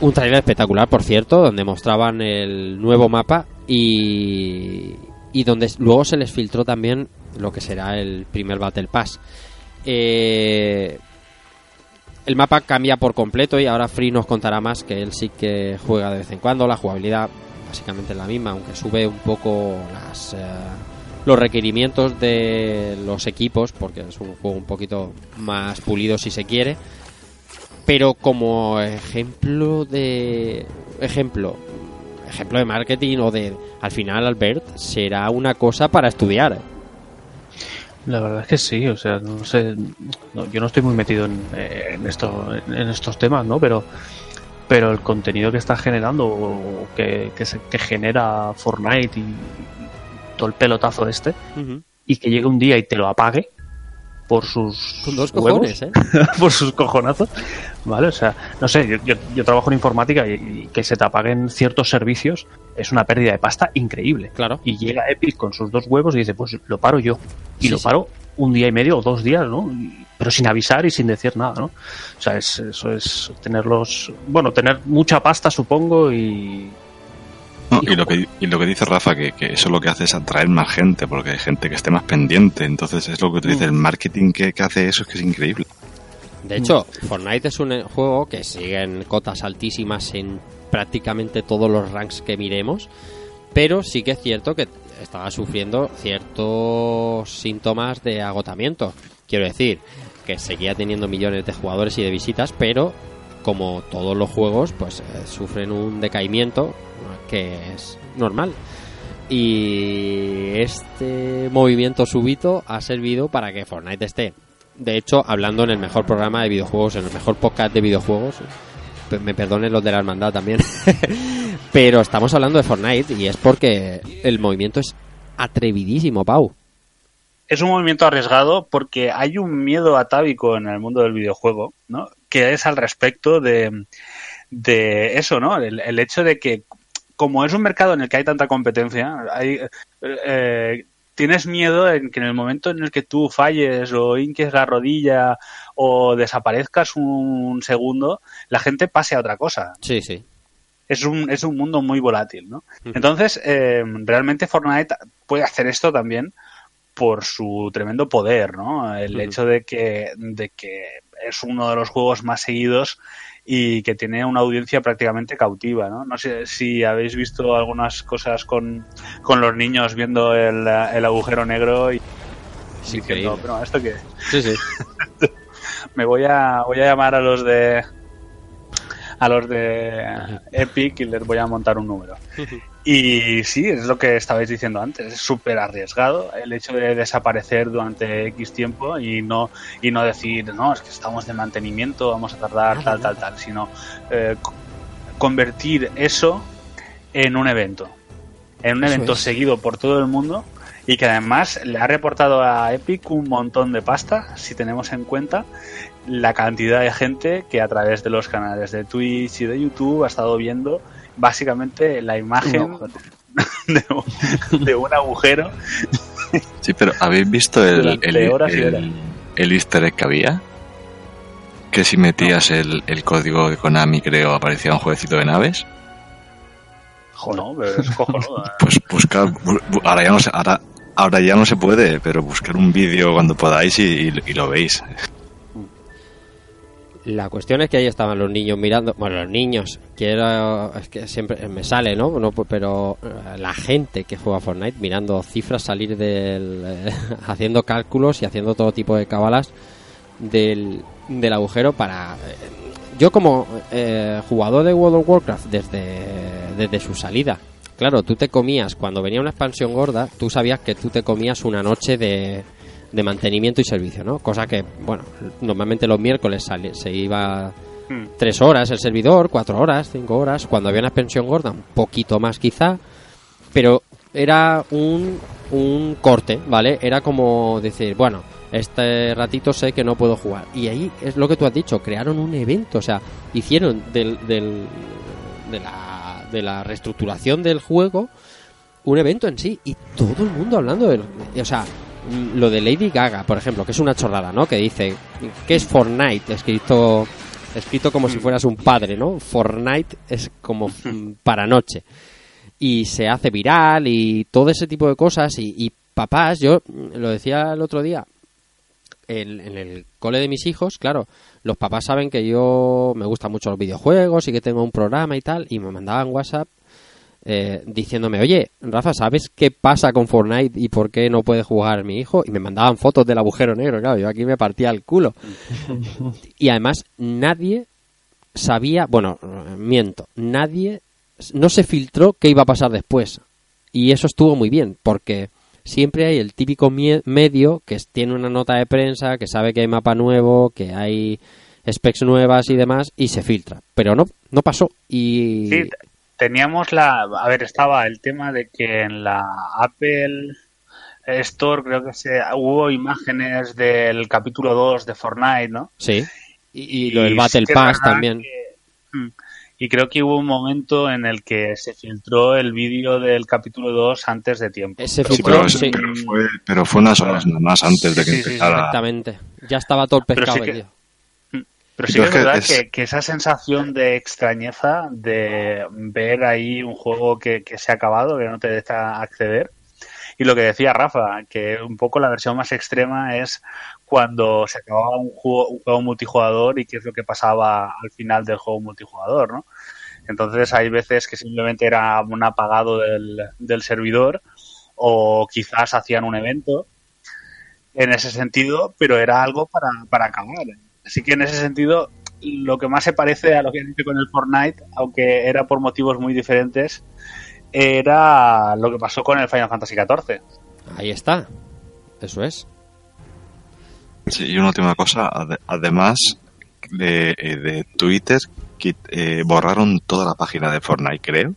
Un tráiler espectacular, por cierto, donde mostraban el nuevo mapa y, y donde luego se les filtró también lo que será el primer Battle Pass. Eh, el mapa cambia por completo y ahora Free nos contará más que él sí que juega de vez en cuando. La jugabilidad básicamente es la misma, aunque sube un poco las, eh, los requerimientos de los equipos, porque es un juego un poquito más pulido si se quiere. Pero como ejemplo de ejemplo ejemplo de marketing o de al final Albert será una cosa para estudiar. La verdad es que sí, o sea, no sé, no, yo no estoy muy metido en, eh, en esto, en estos temas, ¿no? Pero, pero el contenido que está generando o que, que, se- que genera Fortnite y todo el pelotazo este, y que llegue un día y te lo apague por sus Con dos huevos, cojones, ¿eh? por sus cojonazos, ¿vale? O sea, no sé, yo, yo, yo trabajo en informática y, y que se te apaguen ciertos servicios es una pérdida de pasta increíble. Claro. Y llega Epic con sus dos huevos y dice, pues lo paro yo. Y Sí, lo sí. paro un día y medio o dos días, ¿no? Y- Pero sin avisar y sin decir nada, ¿no? O sea, es, eso es tenerlos, bueno, tener mucha pasta, supongo, y... No, y, lo que, y lo que dice Rafa, que, que eso lo que hace es atraer más gente, porque hay gente que esté más pendiente. Entonces es lo que tú dices, el marketing que, que hace eso es que es increíble. De hecho, Fortnite es un eh, juego que sigue en cotas altísimas en prácticamente todos los ranks que miremos, pero sí que es cierto que estaba sufriendo ciertos síntomas de agotamiento. Quiero decir, que seguía teniendo millones de jugadores y de visitas, pero como todos los juegos, pues eh, sufren un decaimiento que es normal. Y este movimiento súbito ha servido para que Fortnite esté de hecho, hablando en el mejor programa de videojuegos, en el mejor podcast de videojuegos, me perdonen los de la hermandad también, pero estamos hablando de Fortnite y es porque el movimiento es atrevidísimo, Pau. es un movimiento arriesgado porque hay un miedo atávico en el mundo del videojuego, ¿no? Que es al respecto de, de eso, ¿no? El, el hecho de que como es un mercado en el que hay tanta competencia, hay, eh, tienes miedo en que en el momento en el que tú falles o hinques la rodilla o desaparezcas un segundo, la gente pase a otra cosa Sí, sí. es un, es un mundo muy volátil, ¿no? Entonces, eh, realmente Fortnite puede hacer esto también por su tremendo poder, ¿no? El hecho de que, de que es uno de los juegos más seguidos y que tiene una audiencia prácticamente cautiva, ¿no? No sé si habéis visto algunas cosas con, con los niños viendo el, el agujero negro y diciendo, increíble. pero ¿esto qué? Sí, sí. me voy a voy a llamar a los de a los de Epic y les voy a montar un número. Y sí, es lo que estabais diciendo antes, es súper arriesgado el hecho de desaparecer durante X tiempo y no y no decir, no, es que estamos de mantenimiento, vamos a tardar tal, tal, tal, sino eh, co- convertir eso en un evento, en un Eso evento es. seguido por todo el mundo y que además le ha reportado a Epic un montón de pasta si tenemos en cuenta la cantidad de gente que a través de los canales de Twitch y de YouTube ha estado viendo básicamente la imagen de, un, de un agujero. Sí, pero ¿habéis visto el, el, el- el easter egg que había? Que si metías el, el código de Konami, creo, aparecía un jueguecito de naves. No, pero es cojonudo. ¿eh? Pues buscar, bu- bu- ahora ya no se, ahora, ahora ya no se puede, pero buscar un vídeo cuando podáis y, y- y lo veis. La cuestión es que ahí estaban los niños mirando, bueno, los niños, que es que siempre me sale, ¿no? pero eh, la gente que juega Fortnite mirando cifras salir del, haciendo cálculos y haciendo todo tipo de cábalas del, del agujero para... eh, yo como eh, jugador de World of Warcraft desde, desde su salida, claro, tú te comías, cuando venía una expansión gorda, tú sabías que tú te comías una noche de, de mantenimiento y servicio, ¿no? Cosa que, bueno, normalmente los miércoles sale- se iba Hmm. tres horas el servidor, cuatro horas, cinco horas, cuando había una expansión gorda, un poquito más quizá, pero era un, un corte, ¿vale? Era como decir, bueno, este ratito sé que no puedo jugar. Y ahí es lo que tú has dicho, crearon un evento, o sea, hicieron del, del- de, la, de la reestructuración del juego un evento en sí y todo el mundo hablando del... O sea, lo de Lady Gaga, por ejemplo, que es una chorrada, ¿no? Que dice, ¿qué es Fortnite? Escrito, escrito como si fueras un padre, ¿no? Fortnite es como para noche y se hace viral y todo ese tipo de cosas y, y papás, yo lo decía el otro día en, en el cole de mis hijos, claro, los papás saben que yo me gustan mucho los videojuegos y que tengo un programa y tal y me mandaban WhatsApp eh, diciéndome, oye, Rafa, ¿sabes qué pasa con Fortnite y por qué no puede jugar mi hijo? Y me mandaban fotos del agujero negro, claro, yo aquí me partía el culo. y además nadie sabía, bueno, miento, nadie, no se filtró qué iba a pasar después. Y eso estuvo muy bien, porque siempre hay el típico medio que tiene una nota de prensa, que sabe que hay mapa nuevo, que hay specs nuevas y demás, y se filtra. Pero no, no pasó. Y Sí, teníamos la. A ver, estaba el tema de que en la Apple Store creo que se hubo imágenes del capítulo 2 de Fortnite, ¿no? sí. Y, y lo del sí Battle Pass también. que- mm, y creo que hubo un momento en el que se filtró el vídeo del capítulo 2 antes de tiempo. Ese Sí, filtró, pero, sí. pero fue, pero fue unas horas nada más antes de que Sí, sí, sí, empezara. Exactamente. Ya estaba todo el Pero pescado sí que- vendido. Pero sí que es verdad es- que, que esa sensación de extrañeza de ver ahí un juego que, que se ha acabado, que no te deja acceder. Y lo que decía Rafa, que un poco la versión más extrema es cuando se acababa un juego, un juego multijugador y qué es lo que pasaba al final del juego multijugador, ¿no? Entonces hay veces que simplemente era un apagado del, del servidor o quizás hacían un evento en ese sentido, pero era algo para, para acabar. Así que en ese sentido, lo que más se parece a lo que hice con el Fortnite, aunque era por motivos muy diferentes, era lo que pasó con el Final Fantasy XIV. Ahí está. Eso es. Sí, y una última cosa, ade- además de, eh, de Twitter, eh, borraron toda la página de Fortnite, creo.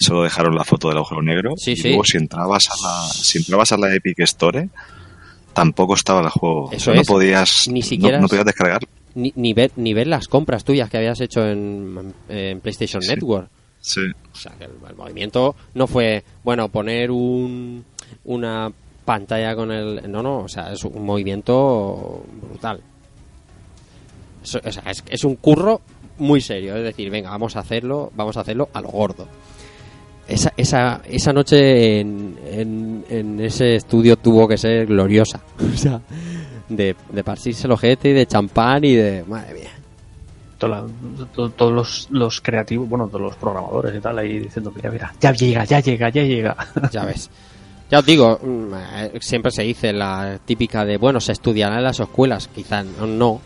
Solo dejaron la foto del agujero negro. Sí, y sí. luego si entrabas a la, si entrabas a la Epic Store, tampoco estaba el juego. Eso no es. podías, Ni siquiera no, podías descargar. Ni, ni, ver, ni ver las compras tuyas que habías hecho en, en PlayStation Sí. Network. Sí. O sea, que el, el movimiento no fue, bueno, poner un, una pantalla con el... No, no, o sea, es un movimiento brutal. O sea, es, es un curro muy serio. Es decir, venga, vamos a hacerlo, vamos a hacerlo a lo gordo. Esa, esa, esa noche en, en, en ese estudio tuvo que ser gloriosa. O sea, de, de partirse el ojete y de champán y de... Madre mía. Todos los, los creativos, bueno, todos los programadores y tal, ahí diciendo, mira, mira, ya llega, ya llega, ya llega. Ya ves. Ya os digo, mm, eh, siempre se dice la típica de, bueno, se estudiará en las escuelas, quizá no,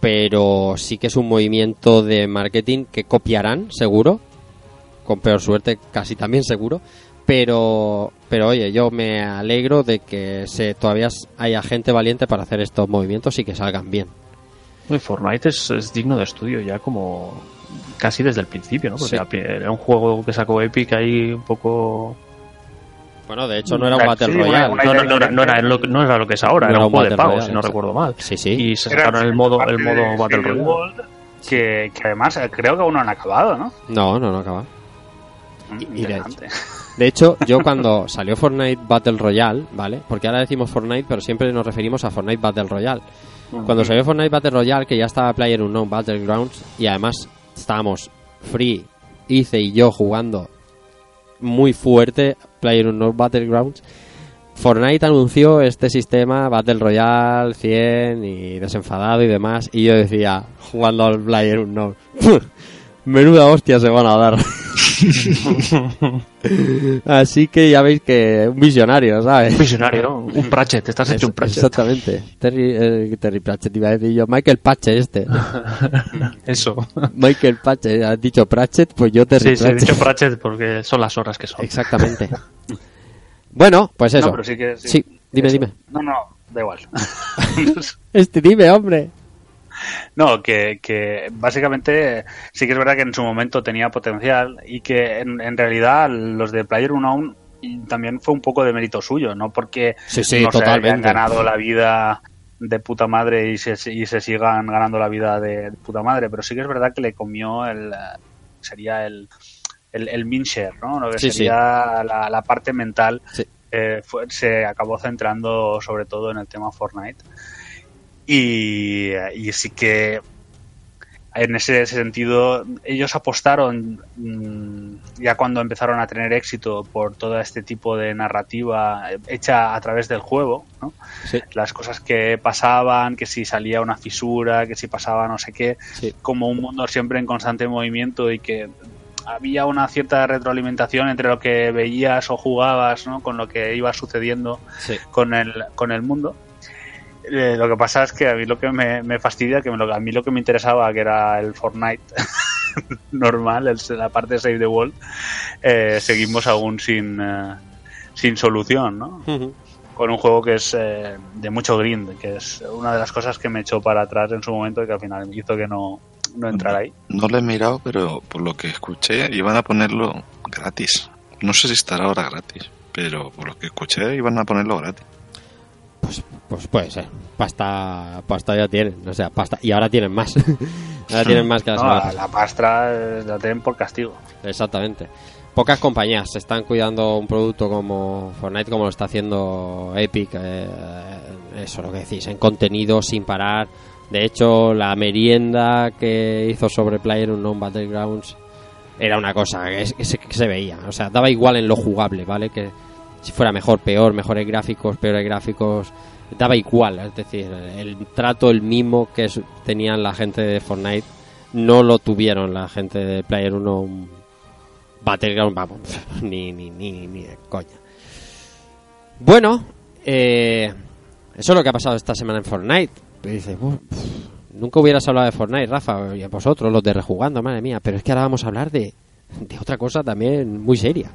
pero sí que es un movimiento de marketing que copiarán, seguro, con peor suerte casi también seguro, pero, pero oye, yo me alegro de que se, todavía haya gente valiente para hacer estos movimientos y que salgan bien. Y Fortnite es, es digno de estudio ya como casi desde el principio, ¿no? Porque Sí. era un juego que sacó Epic ahí un poco Bueno, de hecho no era un Battle Royale. una No, no, no, era- no era lo, que- no era lo que es ahora, No era era un juego de Battle pago, Royale, si no recuerdo mal. Sí, sí. Y se Era sacaron el modo, el modo Battle Royale. World, que, que además creo que aún no han acabado, ¿no? No, no, no acaba. Mm, Y-. De hecho, yo cuando salió Fortnite Battle Royale, ¿vale? Porque ahora decimos Fortnite, pero siempre nos referimos a Fortnite Battle Royale. Cuando salió Fortnite Battle Royale, que ya estaba Player Unknown Battlegrounds, y además estábamos Free, Ice y yo jugando muy fuerte Player Unknown Battlegrounds, Fortnite anunció este sistema Battle Royale 100 y desenfadado y demás, y yo decía, jugando al Player Unknown, menuda hostia se van a dar. Así que ya veis que un visionario, ¿sabes? Un visionario, ¿no? Un Pratchett, estás hecho un Pratchett. Exactamente. Terry, eh, Terry Pratchett iba a decir yo. Michael Patchett este. Eso. Michael Patchett. ¿Has dicho Pratchett? Pues yo Terry Sí, sí, he Pratchett. dicho Pratchett porque son las horas que son. Exactamente. bueno, pues eso. No, pero sí que... Sí, dime, eso. dime. No, no, da igual. Este dime, hombre. No, que, que básicamente sí que es verdad que en su momento tenía potencial y que en, en realidad los de Player Unknown también fue un poco de mérito suyo, no porque Sí, sí, no se hayan ganado la vida de puta madre y se, y se sigan ganando la vida de puta madre, pero sí que es verdad que le comió el sería el el, el ¿no? Lo que Sí, sería La, la parte mental eh, fue- se acabó centrando sobre todo en el tema Fortnite y, y sí que en ese sentido ellos apostaron mm, ya cuando empezaron a tener éxito por todo este tipo de narrativa hecha a través del juego ¿no? Sí. las cosas que pasaban que si salía una fisura que si pasaba no sé qué Sí. como un mundo siempre en constante movimiento y que había una cierta retroalimentación entre lo que veías o jugabas ¿no? con lo que iba sucediendo Sí. con el, con el mundo. Eh, lo que pasa es que a mí lo que me, me fastidia, que me lo- a mí lo que me interesaba, que era el Fortnite normal, el- la parte de Save the World, eh, seguimos aún sin, eh, sin solución, ¿no? Con un juego que es eh, de mucho grind, que es una de las cosas que me echó para atrás en su momento y que al final me hizo que no, no entrara ahí. No lo he mirado, pero por lo que escuché iban a ponerlo gratis. No sé si estará ahora gratis, pero por lo que escuché iban a ponerlo gratis. Pues, pues puede ser. Pasta, pasta ya tienen. O sea, pasta. Y ahora tienen más. ahora tienen más que la No, la, la pastra eh, la tienen por castigo. Exactamente. Pocas compañías se están cuidando un producto como Fortnite, como lo está haciendo Epic. eh, eso lo que decís, en contenido sin parar. De hecho, la merienda que hizo sobre Player Unknown Battlegrounds era una cosa que, es- que se, que se veía. O sea, daba igual en lo jugable, ¿vale? Que si fuera mejor, peor, mejores gráficos, peores gráficos, daba igual. Es decir, el trato, el mimo que tenían la gente de Fortnite no lo tuvieron la gente de Player Unknown Battleground, vamos, ni, ni, ni, ni de coña. Bueno, eh, eso es lo que ha pasado esta semana en Fortnite. Y dices, "Uf, pf, nunca hubieras hablado de Fortnite, Rafa, y a vosotros, los de Rejugando, madre mía. Pero es que ahora vamos a hablar de, de otra cosa también muy seria.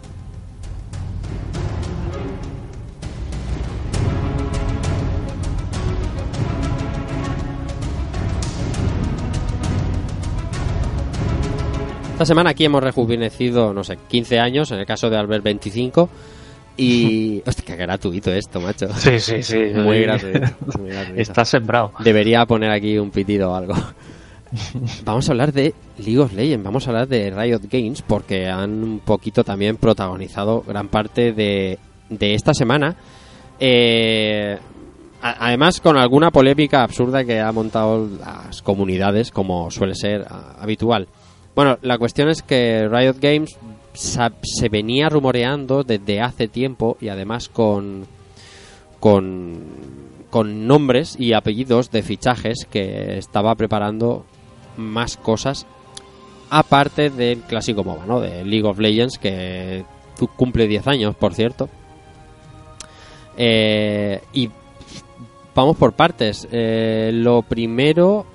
Esta semana aquí hemos rejuvenecido, no sé, 15 años, en el caso de Albert 25. Y. Hostia, qué gratuito esto, macho. Sí, sí, sí. Muy Sí. gratuito. muy gratuito. Está sembrado. Debería poner aquí un pitido o algo. Vamos a hablar de League of Legends, vamos a hablar de Riot Games, porque han un poquito también protagonizado gran parte de, de esta semana. Eh, a- además, con alguna polémica absurda que ha montado las comunidades, como suele ser a- habitual. Bueno, la cuestión es que Riot Games se venía rumoreando desde hace tiempo y además con, con, con nombres y apellidos de fichajes que estaba preparando más cosas aparte del clásico MOBA, ¿no? De League of Legends que cumple 10 años, por cierto. Eh, y vamos por partes. Eh, lo primero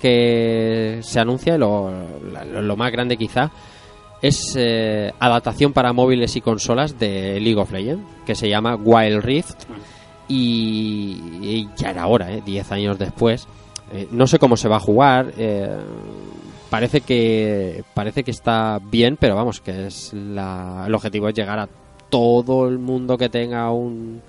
que se anuncia, lo, la- lo más grande quizá, es eh, adaptación para móviles y consolas de League of Legends, que se llama Wild Rift. Y, ya era hora, ¿eh? 10 años después. Eh, no sé cómo se va a jugar. eh, parece que parece que está bien, pero vamos, que es la, el objetivo es llegar a todo el mundo que tenga un,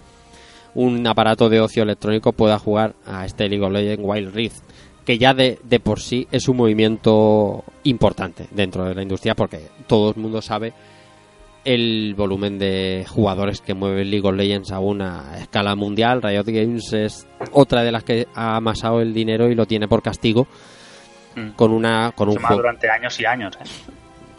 un aparato de ocio electrónico pueda jugar a este League of Legends Wild Rift, que ya de, de por sí es un movimiento importante dentro de la industria porque todo el mundo sabe el volumen de jugadores que mueve League of Legends a una escala mundial. Riot Games es otra de las que ha amasado el dinero y lo tiene por castigo Mm. con una con un Se juego. durante años y años. ¿eh?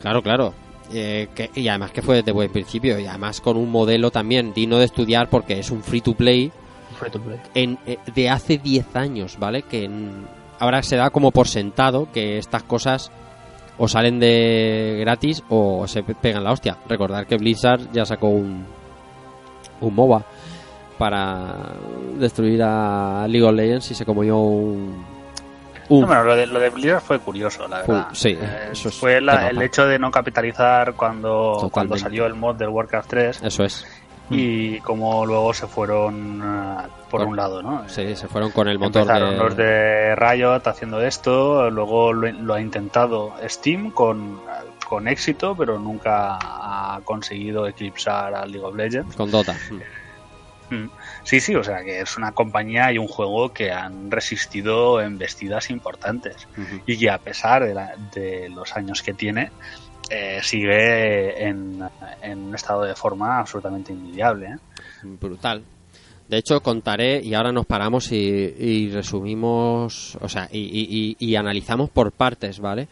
Claro, claro. Eh, que- y además que fue desde buen principio y además con un modelo también digno de estudiar porque es un free to play Free to play. en, eh, de hace 10 años, ¿vale? Que en- ahora se da como por sentado que estas cosas o salen de gratis o se pe- pegan la hostia. Recordar que Blizzard ya sacó un, un MOBA para destruir a League of Legends y se comió un... un No, bueno, lo de, lo de Blizzard fue curioso, la Fue- verdad. sí, Eh, eso es fue la- el hecho de no capitalizar cuando, cuando salió el mod del Warcraft 3 Eso es. Y como luego se fueron ah, por un lado, ¿no? Sí, se fueron con el motor Empezaron de... los de Riot haciendo esto, luego lo, lo ha intentado Steam con, con éxito, pero nunca ha conseguido eclipsar a League of Legends. Con Dota. Mm. Sí, sí, o sea que es una compañía y un juego que han resistido embestidas importantes y que a pesar de, la- de los años que tiene, eh, sigue en, en un estado de forma absolutamente envidiable. ¿eh? brutal. De hecho, contaré y ahora nos paramos y, resumimos, o sea, y, analizamos por partes, ¿vale?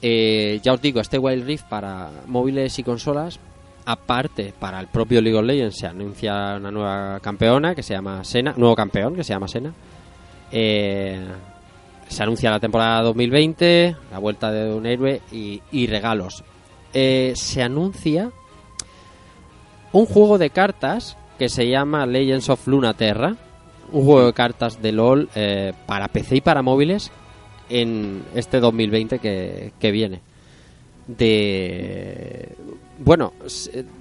Eh, ya os digo, este Wild Rift para móviles y consolas, aparte para el propio League of Legends se anuncia una nueva campeona que se llama Sena, nuevo campeón que se llama Sena. Eh, se anuncia la temporada 2020, la vuelta de un héroe y regalos. Eh, se anuncia un juego de cartas que se llama Legends of Lunaterra, un juego de cartas de LOL eh, para PC y para móviles en este 2020 que, que viene. De bueno,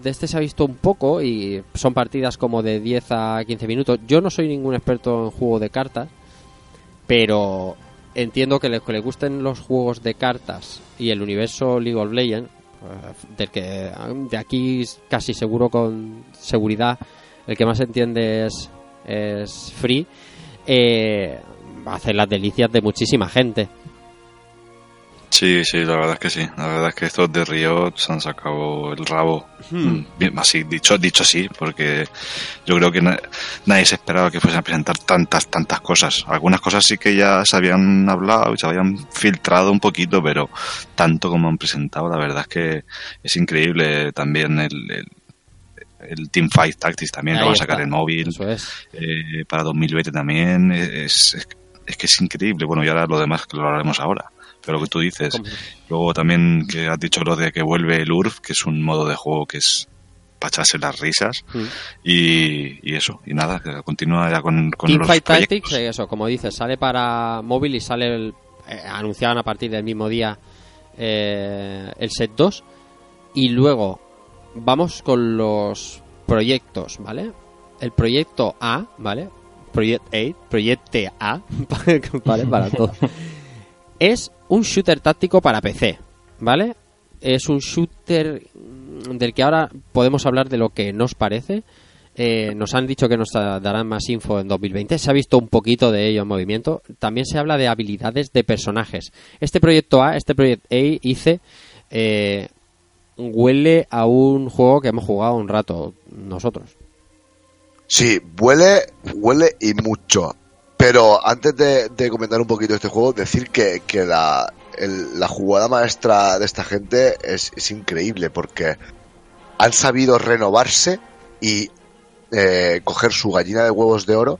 de este se ha visto un poco y son partidas como de 10 a 15 minutos. Yo no soy ningún experto en juego de cartas, pero entiendo que les que le gusten los juegos de cartas y el universo League of Legends, del que de aquí casi seguro con seguridad el que más entiende es, es Free, eh, hacer las delicias de muchísima gente. Sí, sí, la verdad es que sí. La verdad es que estos de Riot se han sacado el rabo. Mm, Bien, así, dicho, dicho así, porque yo creo que na- nadie se esperaba que fuesen a presentar tantas, tantas cosas. Algunas cosas sí que ya se habían hablado y se habían filtrado un poquito, pero tanto como han presentado, la verdad es que es increíble también el, el, el Teamfight Tactics también Ahí lo van a sacar en móvil. Es. Eh, para 2020 también. Es, es, es que es increíble. Bueno, y ahora lo demás que lo hablaremos ahora. Pero lo que tú dices, luego también que has dicho lo de que vuelve el URF, que es un modo de juego que es para echarse las risas. Mm. Y, y eso, y nada, que continúa ya con, con los proyectos. Tactics, eh, eso, como dices, sale para móvil y sale el, eh, anunciaban a partir del mismo día eh, el set 2 y luego vamos con los proyectos, ¿vale? El proyecto A, ¿vale? Project A, Proyecto A, ¿vale? Para todo. Es un shooter táctico para PC, ¿vale? Es un shooter del que ahora podemos hablar de lo que nos parece. Eh, nos han dicho que nos darán más info en 2020. Se ha visto un poquito de ello en movimiento. También se habla de habilidades de personajes. Este proyecto A, este proyecto A, hice, eh, huele a un juego que hemos jugado un rato nosotros. Sí, huele, huele y mucho. Pero antes de, comentar un poquito este juego, decir que, la, el- la jugada maestra de esta gente es, increíble porque han sabido renovarse y eh, coger su gallina de huevos de oro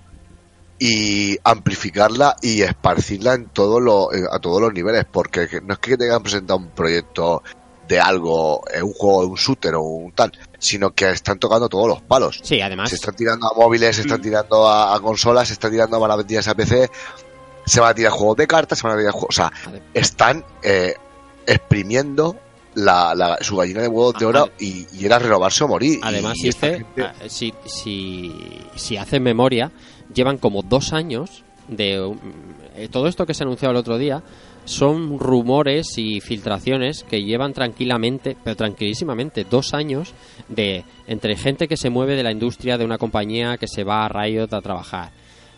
y amplificarla y esparcirla en todo lo, a todos los niveles porque que- no es que te hayan presentado un proyecto de algo, eh, un juego un shooter o un tal, sino que están tocando todos los palos. Sí, además. Se están tirando a móviles, se están tirando a, a consolas, se están tirando a maravedidas a PC, se van a tirar juegos de cartas, se van a tirar juegos. O sea, están eh, exprimiendo la, la- su gallina de huevos de oro y, y era renovarse o morir. Además, dice, gente- ah, si, si, si hacen memoria, llevan como dos años de um, eh, todo esto que se anunció el otro día son rumores y filtraciones que llevan tranquilamente, pero tranquilísimamente, dos años de entre gente que se mueve de la industria de una compañía que se va a Riot a trabajar.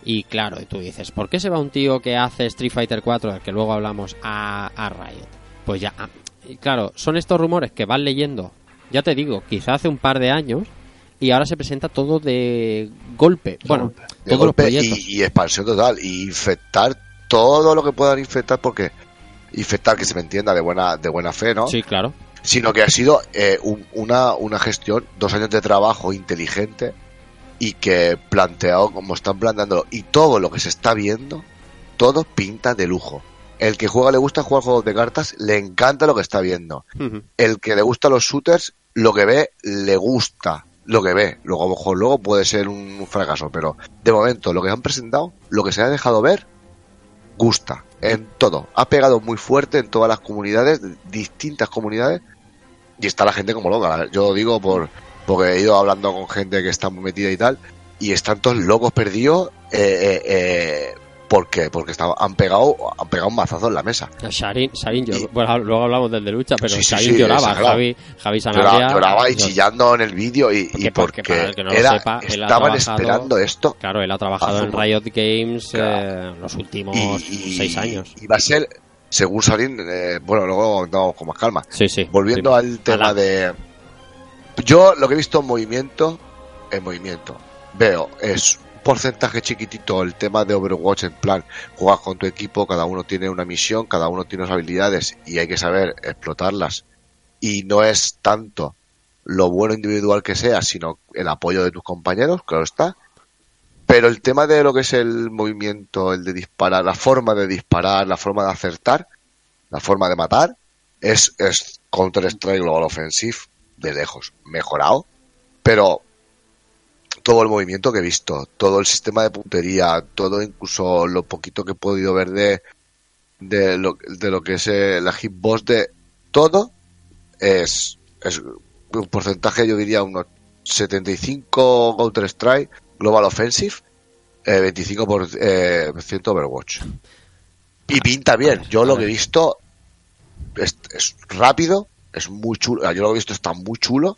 Y claro, tú dices, ¿por qué se va un tío que hace Street Fighter 4, del que luego hablamos, a, a Riot? Pues ya, ah, y claro, son estos rumores que van leyendo, ya te digo, quizá hace un par de años, y ahora se presenta todo de golpe. Bueno, de golpe y, y expansión total y infectar todo lo que puedan infectar porque infectar que se me entienda de buena de buena fe no Sí, claro. sino que ha sido eh, un- una una gestión dos años de trabajo inteligente y que planteado como están planteándolo y todo lo que se está viendo todo pinta de lujo el que juega le gusta jugar juegos de cartas le encanta lo que está viendo el que le gusta los shooters, lo que ve, le gusta lo que ve. Luego, a lo mejor luego puede ser un fracaso, pero de momento lo que han presentado, lo que se ha dejado ver, gusta en todo. Ha pegado muy fuerte en todas las comunidades, distintas comunidades, y está la gente como loca. Yo digo por porque he ido hablando con gente que está muy metida y tal, y están todos locos perdidos. Eh, eh, eh, ¿Por qué? Porque han pegado han pegado un mazazo en la mesa. Sharin, Sharin bueno, luego hablamos del de lucha, pero Sí, sí, Sharin sí, lloraba. Javi, Javi Lloraba, Sanabria. lloraba y chillando en el vídeo y, y porque porque, para el que no lo era- sepa, él estaban esperando esto Claro, él ha trabajado en Riot Games Claro. eh, los últimos y, seis años. y va a ser según Sarin eh, bueno luego no con más calma Sí, sí. volviendo al tema Ala. de yo lo que he visto en movimiento en movimiento veo es porcentaje chiquitito el tema de Overwatch en plan juegas con tu equipo cada uno tiene una misión cada uno tiene unas habilidades y hay que saber explotarlas y no es tanto lo bueno individual que sea sino el apoyo de tus compañeros claro está pero el tema de lo que es el movimiento, el de disparar, la forma de disparar, la forma de acertar, la forma de matar, es, es Counter-Strike Global Offensive de lejos. Mejorado, pero todo el movimiento que he visto, todo el sistema de puntería, todo incluso lo poquito que he podido ver de, de, lo, de lo que es eh, la hitbox de todo, es, es un porcentaje, yo diría, unos 75 Counter-Strike Global Offensive, eh, 25% por, eh, ciento Overwatch. Y pinta bien. Yo lo que he visto es, es rápido, es muy chulo. Yo lo que he visto está muy chulo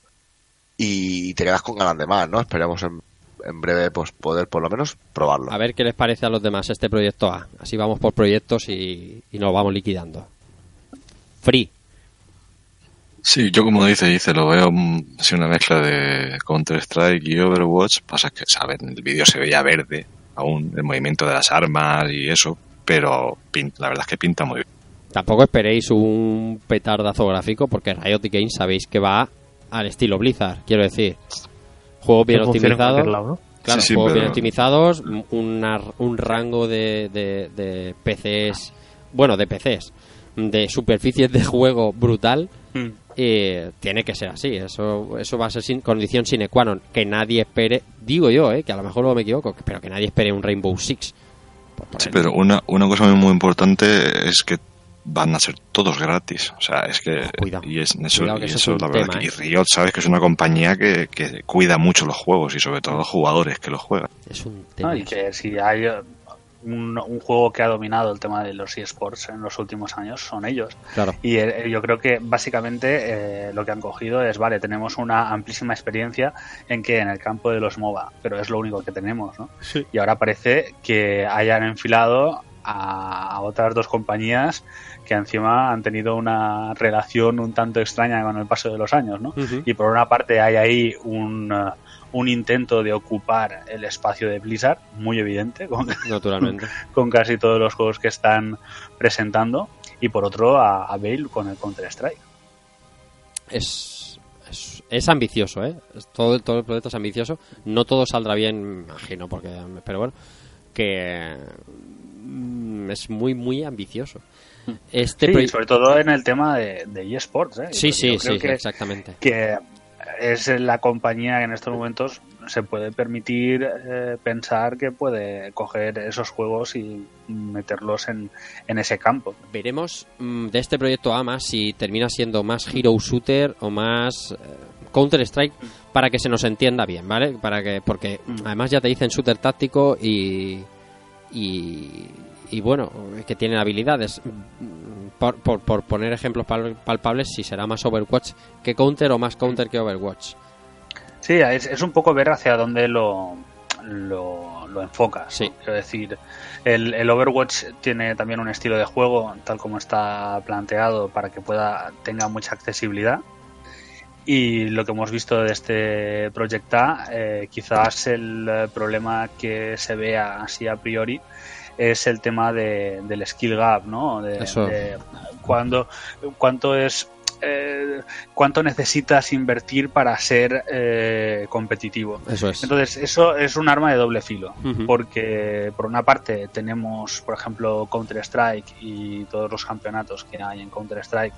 y te quedas con ganas de más, ¿no? Esperemos en, en breve pues poder por lo menos probarlo. A ver qué les parece a los demás este proyecto A. Así vamos por proyectos y, y nos vamos liquidando. Free. Sí, yo como dice, dice, lo veo así una mezcla de Counter-Strike y Overwatch. Pasa que, saben, el vídeo se veía verde, aún el movimiento de las armas y eso, pero la verdad es que pinta muy bien. Tampoco esperéis un petardazo gráfico porque Riot Games sabéis que va al estilo Blizzard, quiero decir. Juegos bien optimizados. Claro, Sí, sí, juegos bien optimizados, una- un rango de, de, de PCs, bueno, de PCs, de superficies de juego brutal. Mm. eh, tiene que ser así, eso eso va a ser sin condición sine qua non. Que nadie espere, digo yo, eh, que a lo mejor luego me equivoco, pero que nadie espere un Rainbow Six. Sí, pero una, una cosa muy, muy importante es que van a ser todos gratis. O sea, es que. Cuidado. Y es, eso, Cuidado que y eso es eso, un la verdad, tema, que- ¿eh? y Riot, sabes que es una compañía que, que cuida mucho los juegos y sobre todo los jugadores que los juegan. Es un ¿no? tema. Y que si hay eh, un, un juego que ha dominado el tema de los eSports en los últimos años, son ellos. Claro. Y eh, yo creo que básicamente eh, lo que han cogido es, vale, tenemos una amplísima experiencia en que en el campo de los MOBA, pero es lo único que tenemos, ¿no? Y ahora parece que hayan enfilado a, a otras dos compañías que encima han tenido una relación un tanto extraña con el paso de los años, ¿no? Y por una parte hay ahí un, eh, un intento de ocupar el espacio de Blizzard, muy evidente, con, Naturalmente. con casi todos los juegos que están presentando, y por otro a, a Bale con el Counter-Strike. es, es, es ambicioso, ¿eh? Todo, todo el proyecto es ambicioso. No todo saldrá bien, imagino, porque, pero bueno, que mm, es muy, muy ambicioso. Este Sí, proye- sobre todo en el tema de, de eSports. ¿eh? sí, sí, sí, que, exactamente. que es la compañía que en estos momentos se puede permitir eh, pensar que puede coger esos juegos y meterlos en, en ese campo. Veremos mm, de este proyecto AMA si termina siendo más Hero Shooter o más Counter Strike para que se nos entienda bien, ¿vale? Para que porque Mm. además ya te dicen shooter táctico y y, y bueno, que tienen habilidades. Por, por, por poner ejemplos pal- palpables, si será más Overwatch que Counter o más Counter que Overwatch. Sí, es, es un poco ver hacia dónde lo, lo, lo enfocas. Sí. ¿no? Quiero decir, el, el Overwatch tiene también un estilo de juego, tal como está planteado, para que pueda tenga mucha accesibilidad. Y lo que hemos visto de este Project A, eh, quizás el eh, problema que se vea así a priori es el tema de, del skill gap, ¿no? De, Eso. de cuando, cuánto es eh, cuánto necesitas invertir para ser eh, competitivo. Eso es. Entonces, eso es un arma de doble filo, porque por una parte tenemos, por ejemplo, Counter-Strike y todos los campeonatos que hay en Counter-Strike,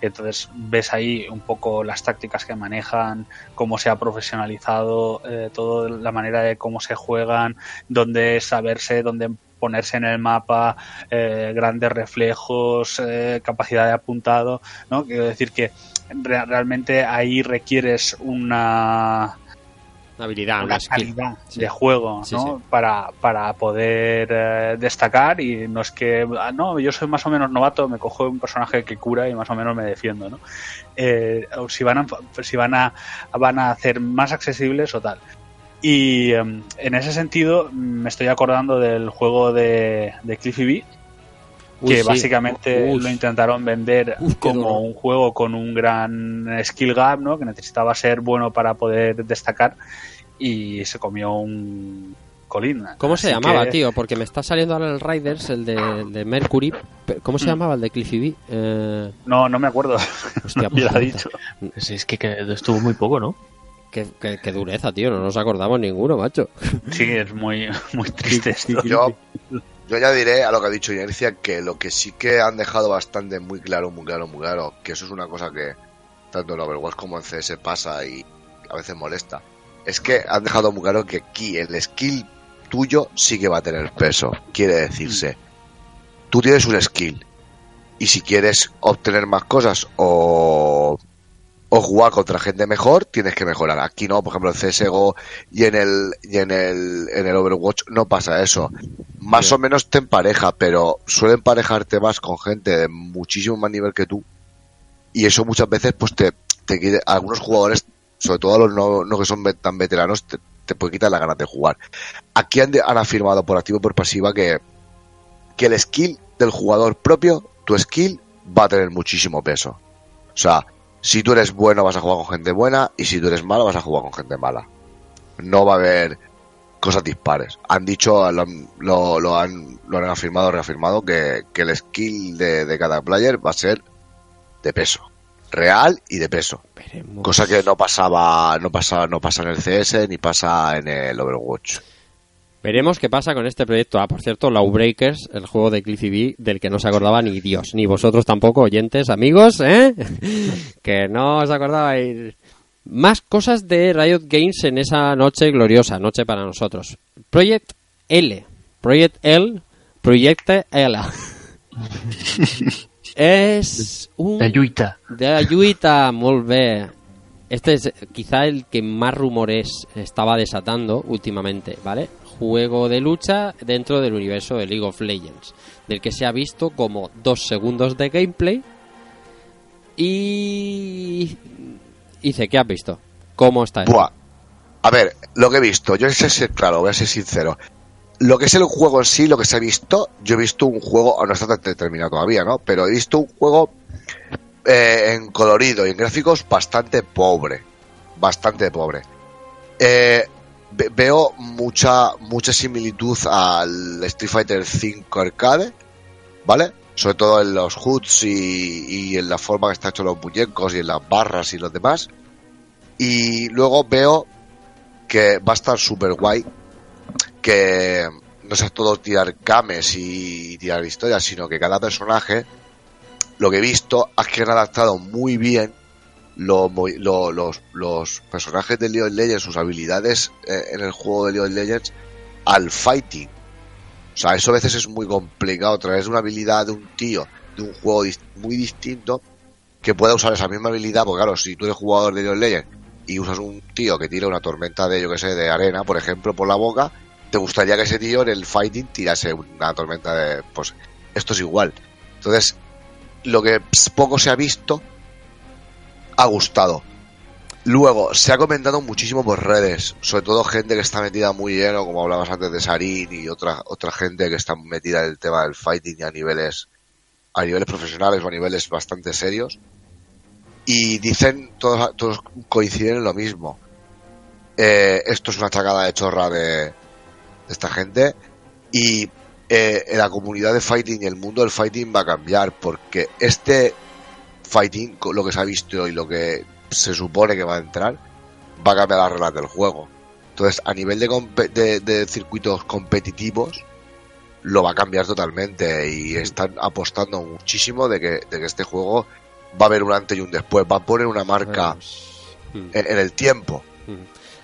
entonces ves ahí un poco las tácticas que manejan, cómo se ha profesionalizado, eh, toda la manera de cómo se juegan, dónde saberse, dónde ponerse en el mapa, eh, grandes reflejos, eh, capacidad de apuntado, ¿no? Quiero decir que re- realmente ahí requieres una Habilidad, una calidad Sí. de juego Sí, ¿no? sí. Para, para poder eh, destacar y no es que ah, no yo soy más o menos novato me cojo un personaje que cura y más o menos me defiendo ¿no? Eh, si van a si van a van a hacer más accesibles o tal y em, en ese sentido me estoy acordando del juego de, de Cliffy B Uy, que sí. básicamente lo intentaron vender Uf, como duro. un juego con un gran skill gap, ¿no? Que necesitaba ser bueno para poder destacar y se comió un colín. ¿Cómo se llamaba, que- tío? Porque me está saliendo ahora el Riders, el de, el de Mercury. ¿Cómo se Mm. llamaba el de Cliffy B? Eh, No, no me acuerdo. hostia, lo ha dicho. Pues es que, que estuvo muy poco, ¿no? Qué, qué- qué dureza, tío. No nos acordamos ninguno, macho. Sí, es muy, muy triste esto. Yo, yo añadiré a lo que ha dicho Inercia que lo que sí que han dejado bastante muy claro, muy claro, muy claro, que eso es una cosa que tanto en Overwatch como en CS pasa y a veces molesta, es que han dejado muy claro que aquí el skill tuyo sí que va a tener peso. Quiere decirse, tú tienes un skill y si quieres obtener más cosas o o jugar contra gente mejor, tienes que mejorar. Aquí no, por ejemplo, en CSGO y en el, y en el, en el Overwatch no pasa eso. Más o menos te empareja, pero suele emparejarte más con gente de muchísimo más nivel que tú. Y eso muchas veces, pues te, te quita- algunos jugadores, sobre todo los no, no que son tan veteranos, te, te puede quitar las ganas de jugar. Aquí han, han afirmado por activo y por pasiva que, que el skill del jugador propio, tu skill, va a tener muchísimo peso. O sea, si tú eres bueno vas a jugar con gente buena y si tú eres malo vas a jugar con gente mala. No va a haber cosas dispares. Han dicho, lo, han- lo, lo han, lo han afirmado, reafirmado que, que el skill de, de cada player va a ser de peso. Real y de peso. Veremos. Cosa que no pasaba, no pasa, no pasa en el CS ni pasa en el Overwatch. Veremos qué pasa con este proyecto. Ah, por cierto, Lawbreakers, el juego de Cliffy B, del que no se acordaba ni Dios, ni vosotros tampoco, oyentes, amigos, ¿eh? que no os acordabais. Más cosas de Riot Games en esa noche gloriosa, noche para nosotros. Project L. Project L. Project L. es un... De Lluita. De Ayuita, molt bé. Este es quizá el que más rumores estaba desatando últimamente, ¿vale? Juego de lucha dentro del universo de League of Legends, del que se ha visto como dos segundos de gameplay. Y... Dice, ¿qué has visto? ¿Cómo está? Buah. A ver, lo que he visto, yo sé ser claro, voy a ser sincero. Lo que es el juego en sí, lo que se ha visto, yo he visto un juego, no está terminado todavía, ¿no? Pero he visto un juego eh, en colorido y en gráficos bastante pobre. Bastante pobre. Eh, veo mucha, mucha similitud al Street Fighter V Arcade, ¿vale? Sobre todo en los hoods y, y en la forma que está hecho los muñecos y en las barras y los demás. Y luego veo que va a estar súper guay que no sea todo tirar cames y tirar historias, sino que cada personaje, lo que he visto es que adaptado muy bien lo- los, personajes de League of Legends, sus habilidades eh, en el juego de League of Legends al fighting. O sea, eso a veces es muy complicado traer una habilidad de un tío de un juego muy distinto que pueda usar esa misma habilidad, porque claro, si tú eres jugador de League of Legends y usas un tío que tira una tormenta de, yo que sé, de arena, por ejemplo, por la boca, te gustaría que ese tío en el fighting tirase una tormenta de. Pues esto es igual. Entonces, lo que poco se ha visto ha gustado. Luego, se ha comentado muchísimo por redes, sobre todo gente que está metida muy lleno, como hablabas antes de Sarin y otra, otra gente que está metida en el tema del fighting a niveles, a niveles profesionales o a niveles bastante serios. Y dicen, todos, todos coinciden en lo mismo. Eh, esto es una chacada de chorra de, esta gente. Y eh, la comunidad de fighting y el mundo del fighting va a cambiar porque este fighting, con lo que se ha visto y lo que se supone que va a entrar, va a cambiar las reglas del juego. Entonces, a nivel de, de, de circuitos competitivos, lo va a cambiar totalmente y están apostando muchísimo de que, de que este juego va a haber un antes y un después, va a poner una marca Mm. en, en el tiempo.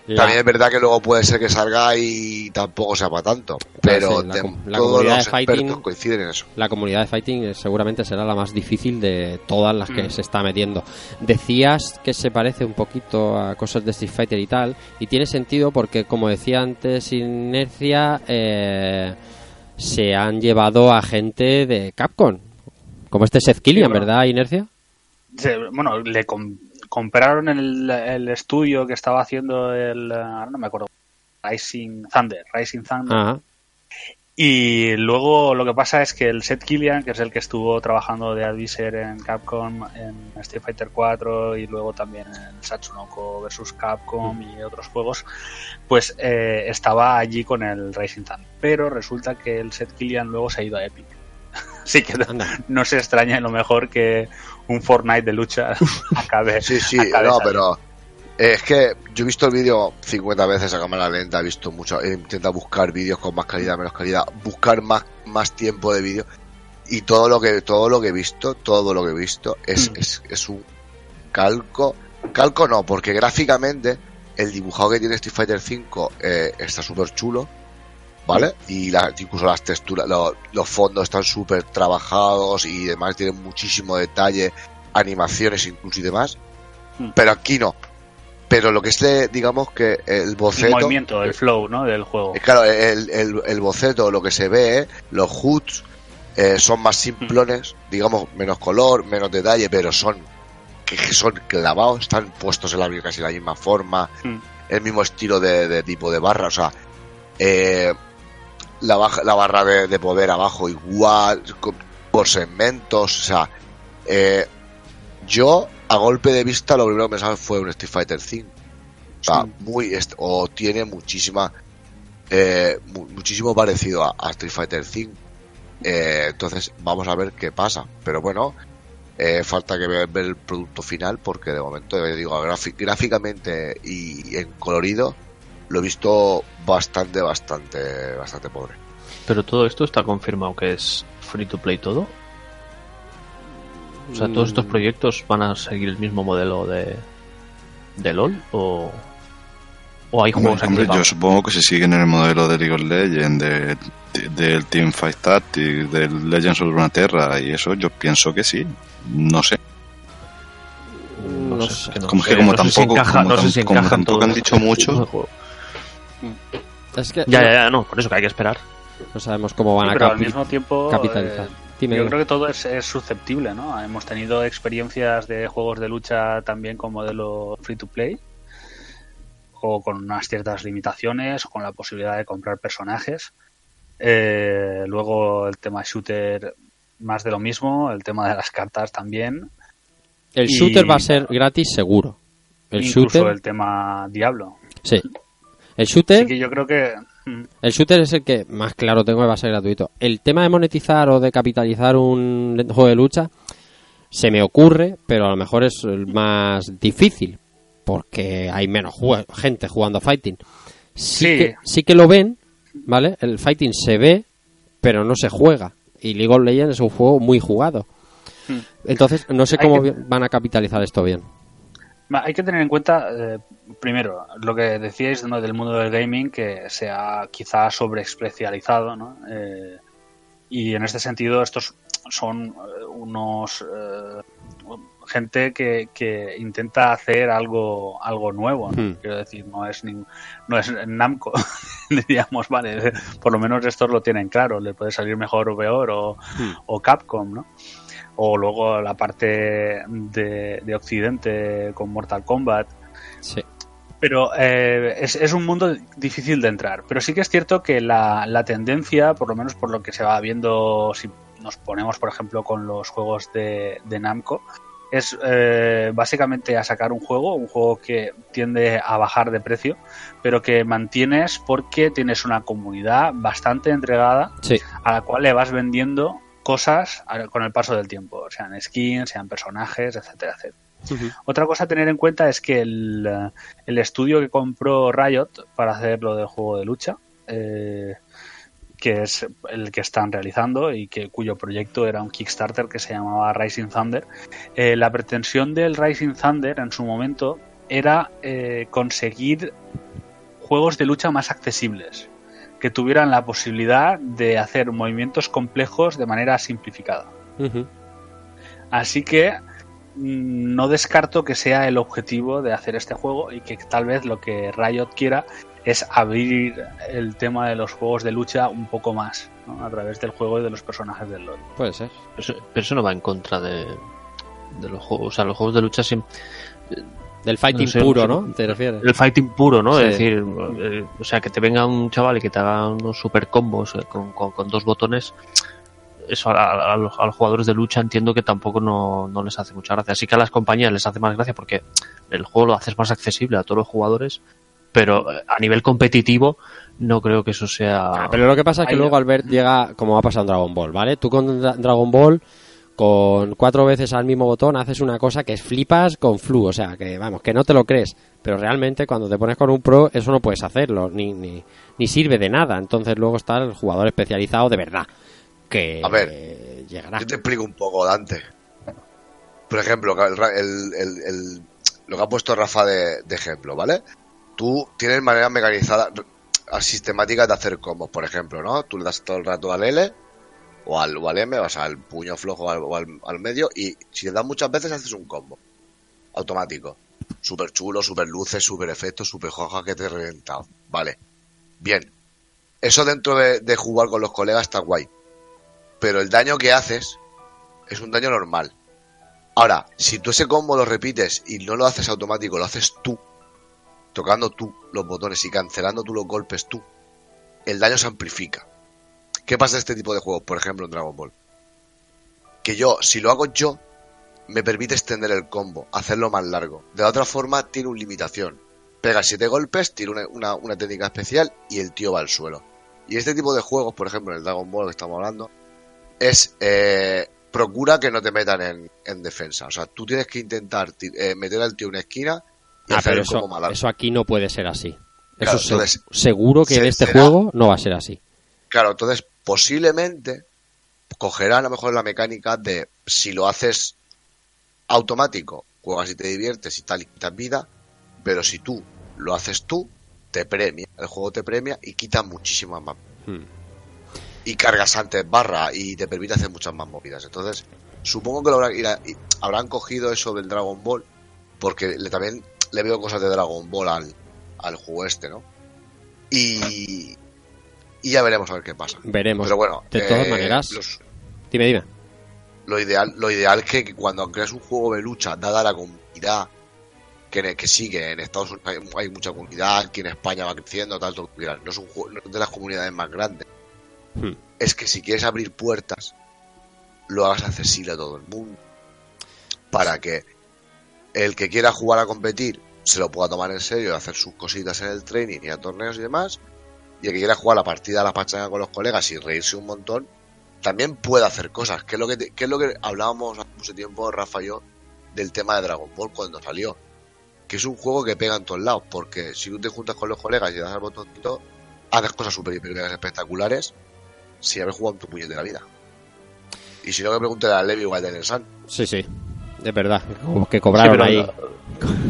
La- También es verdad que luego puede ser que salga y tampoco sea para tanto, pero sí, la la todos comunidad los de fighting- coinciden en eso. La comunidad de fighting eh, seguramente será la más difícil de todas las que Mm. se está metiendo. Decías que se parece un poquito a cosas de Street Fighter y tal, y tiene sentido porque, como decía antes Inercia, eh, se han llevado a gente de Capcom, como este Seth Killian, bueno. ¿verdad, Inercia? Bueno, le com- compraron el, el estudio que estaba haciendo el, eh, no me acuerdo, Rising Thunder, Rising Thunder. Ajá. Y luego lo que pasa es que el Seth Killian, que es el que estuvo trabajando de Advisor en Capcom, en Street Fighter 4 y luego también en Satsunoko vs Capcom y otros juegos, pues eh, estaba allí con el Rising Thunder. Pero resulta que el Seth Killian luego se ha ido a Epic. Así que Anda. no se extraña en lo mejor que un Fortnite de lucha acabe. Sí, sí, acabe no, pero eh, es que yo he visto el vídeo 50 veces a cámara lenta, he visto mucho, he intentado buscar vídeos con más calidad, menos calidad, buscar más, más tiempo de vídeo y todo lo que todo lo que he visto, todo lo que he visto es, Mm. es, es un calco, calco no, porque gráficamente el dibujado que tiene Street Fighter 5 está súper chulo, ¿vale? Y la- incluso las texturas, lo- los fondos están súper trabajados y demás, tienen muchísimo detalle, animaciones incluso y demás. Mm. Pero aquí no. Pero lo que es, de, digamos que el el boceto. movimiento, el flow, ¿no? Del juego. eh, Claro, el, el, el boceto, lo que se ve, eh, los hoods eh, son más simplones, digamos, menos color, menos detalle, pero son que son clavados, están puestos en la casi la misma forma, Mm. el mismo estilo de, de tipo de barra, o sea, eh, la, baja- la barra de, de poder abajo igual, por segmentos, o sea, eh, yo a golpe de vista lo primero que pensaba fue un Street Fighter 5. O sea, muy, o tiene muchísima, eh, mu- muchísimo parecido a, a Street Fighter 5. Eh, entonces vamos a ver qué pasa. Pero bueno, eh, falta que ver, ver el producto final porque de momento, digo, gráficamente y en colorido lo he visto bastante, bastante, bastante pobre. Pero todo esto está confirmado que es free to play todo. O sea, todos estos Mm. proyectos van a seguir el mismo modelo de, de LOL o, o hay juegos Hombre, aquí yo supongo que se siguen en el modelo de League of Legends, de, de- del Team Fight Tactics, del Legends of Runeterra y eso, yo pienso que sí. No sé. No, No sé, no Como sé, que como no sé si tampoco- encaja- como no si como tampoco han dicho mucho. Juego. Es que Ya, no, ya, ya, no, por eso que hay que esperar. no sabemos cómo van Sí, a pero al mismo tiempo capitalizar. eh, Dime, yo creo que todo es, es susceptible, ¿no? Hemos tenido experiencias de juegos de lucha también con modelo free to play o con unas ciertas limitaciones, con la posibilidad de comprar personajes. Eh, luego el tema shooter más de lo mismo, el tema de las cartas también, El y- shooter va a ser gratis seguro. El incluso shooter, el tema Diablo. sí. El shooter, Así que yo creo que mm, el shooter es el que más claro tengo que va a ser gratuito. El tema de monetizar o de capitalizar un juego de lucha se me ocurre, pero a lo mejor es el más difícil porque hay menos jue- gente jugando fighting. Sí, Sí. Que, sí que lo ven, ¿vale? El fighting se ve, pero no se juega. Y League of Legends es un juego muy jugado. Hmm. Entonces, no sé cómo que- van a capitalizar esto bien. Hay que tener en cuenta, eh, primero, lo que decíais ¿no? del mundo del gaming, que se ha quizá sobreespecializado, ¿no? Eh, y en este sentido, estos son eh, unos eh, gente que, que intenta hacer algo algo nuevo. ¿no? Hmm. Quiero decir, no es nin- no es Namco, diríamos, vale, por lo menos estos lo tienen claro, le puede salir mejor o peor, o, Hmm. o Capcom, ¿no? O luego la parte de, de Occidente con Mortal Kombat. Sí. Pero eh, es, es un mundo difícil de entrar. Pero sí que es cierto que la, la tendencia, por lo menos por lo que se va viendo, si nos ponemos, por ejemplo, con los juegos de, de Namco, es eh, básicamente a sacar un juego, un juego que tiende a bajar de precio, pero que mantienes porque tienes una comunidad bastante entregada Sí. a la cual le vas vendiendo cosas con el paso del tiempo, sean skins, sean personajes, etcétera, etcétera. Otra cosa a tener en cuenta es que el, eh, el estudio que compró Riot para hacer lo del juego de lucha, eh, que es el que están realizando y que cuyo proyecto era un Kickstarter que se llamaba Rising Thunder, eh, la pretensión del Rising Thunder en su momento era eh, conseguir juegos de lucha más accesibles, que tuvieran la posibilidad de hacer movimientos complejos de manera simplificada. Así que mm, no descarto que sea el objetivo de hacer este juego y que tal vez lo que Riot quiera es abrir el tema de los juegos de lucha un poco más, ¿no? a través del juego y de los personajes del LoL. Puede ser. Pero eso, pero eso no va en contra de, de los juegos. O sea, los juegos de lucha siempre. Del fighting No sé, puro, no. ¿Te refieres? El fighting puro, ¿no? Sí. Es decir, eh, o sea, que te venga un chaval y que te haga unos super combos eh, con, con- con dos botones. Eso a, a- los, a los jugadores de lucha entiendo que tampoco no, no les hace mucha gracia. Así que a las compañías les hace más gracia porque el juego lo haces más accesible a todos los jugadores. Pero eh, a nivel competitivo, no creo que eso sea. Ah, pero lo que pasa es que Ahí- luego Albert llega como ha pasado en Dragon Ball, ¿vale? Tú con Dra- Dragon Ball, con cuatro veces al mismo botón, haces una cosa que flipas con flu, o sea, que vamos, que no te lo crees. Pero realmente cuando te pones con un pro, eso no puedes hacerlo, ni, ni, ni sirve de nada. Entonces luego está el jugador especializado de verdad, que A ver, eh, llegará. Yo te explico un poco, Dante. Por ejemplo, el, el- lo que ha puesto Rafa de, de ejemplo, ¿vale? Tú tienes maneras mecanizadas, sistemáticas de hacer combos, por ejemplo, ¿no? Tú le das todo el rato al L o al, o al M, o al puño flojo o al, o al- al medio, y si le das muchas veces haces un combo automático. Súper chulo, súper luces, súper efectos, súper joja que te he reventado. Vale. Bien. Eso dentro de, de jugar con los colegas está guay. Pero el daño que haces es un daño normal. Ahora, si tú ese combo lo repites y no lo haces automático, lo haces tú, tocando tú los botones y cancelando tú los golpes tú, el daño se amplifica. ¿Qué pasa en este tipo de juegos? Por ejemplo, en Dragon Ball. Que yo, si lo hago yo, me permite extender el combo, hacerlo más largo. De la otra forma, tiene una limitación. Pega siete golpes, tira una, una- una técnica especial y el tío va al suelo. Y este tipo de juegos, por ejemplo, en el Dragon Ball que estamos hablando, es eh, procura que no te metan en, en defensa. O sea, tú tienes que intentar eh, meter al tío en una esquina y Ah, hacer eso, largo. eso aquí no puede ser así. Claro, eso entonces, seguro que en este será- juego no va a ser así. Claro, entonces posiblemente cogerán a lo mejor la mecánica de si lo haces automático, juegas y te diviertes y tal y quitas vida, pero si tú lo haces tú, te premia, el juego te premia y quita muchísimas más. Hmm. Y cargas antes barra y te permite hacer muchas más movidas. Entonces, supongo que lo habrán, habrán cogido eso del Dragon Ball, porque le, también le veo cosas de Dragon Ball al, al juego este, ¿no? Y, y ya veremos a ver qué pasa. Veremos. Pero bueno, de todas eh, maneras, los- dime, dime. lo ideal, lo ideal que, que cuando creas un juego de lucha, dada la comunidad que, que sigue en Estados Unidos, hay, hay mucha comunidad, aquí en España va creciendo, tal, todo no es un juego no es de las comunidades más grandes. Hmm. Es que si quieres abrir puertas, lo hagas accesible a todo el mundo. Para que el que quiera jugar a competir se lo pueda tomar en serio y hacer sus cositas en el training y a torneos y demás. Y el que quiera jugar la partida a la pachanga con los colegas y reírse un montón, también puede hacer cosas. Que es lo que, es lo que hablábamos hace mucho tiempo, Rafa y yo, del tema de Dragon Ball cuando salió. Que es un juego que pega en todos lados. Porque si tú te juntas con los colegas y das al botoncito, haces cosas súper espectaculares sin haber jugado en tu puñetera vida. Y si no, que pregunte a Levi igual de San. Sí, sí. Es verdad. Como que cobraron Sí, pero, ahí.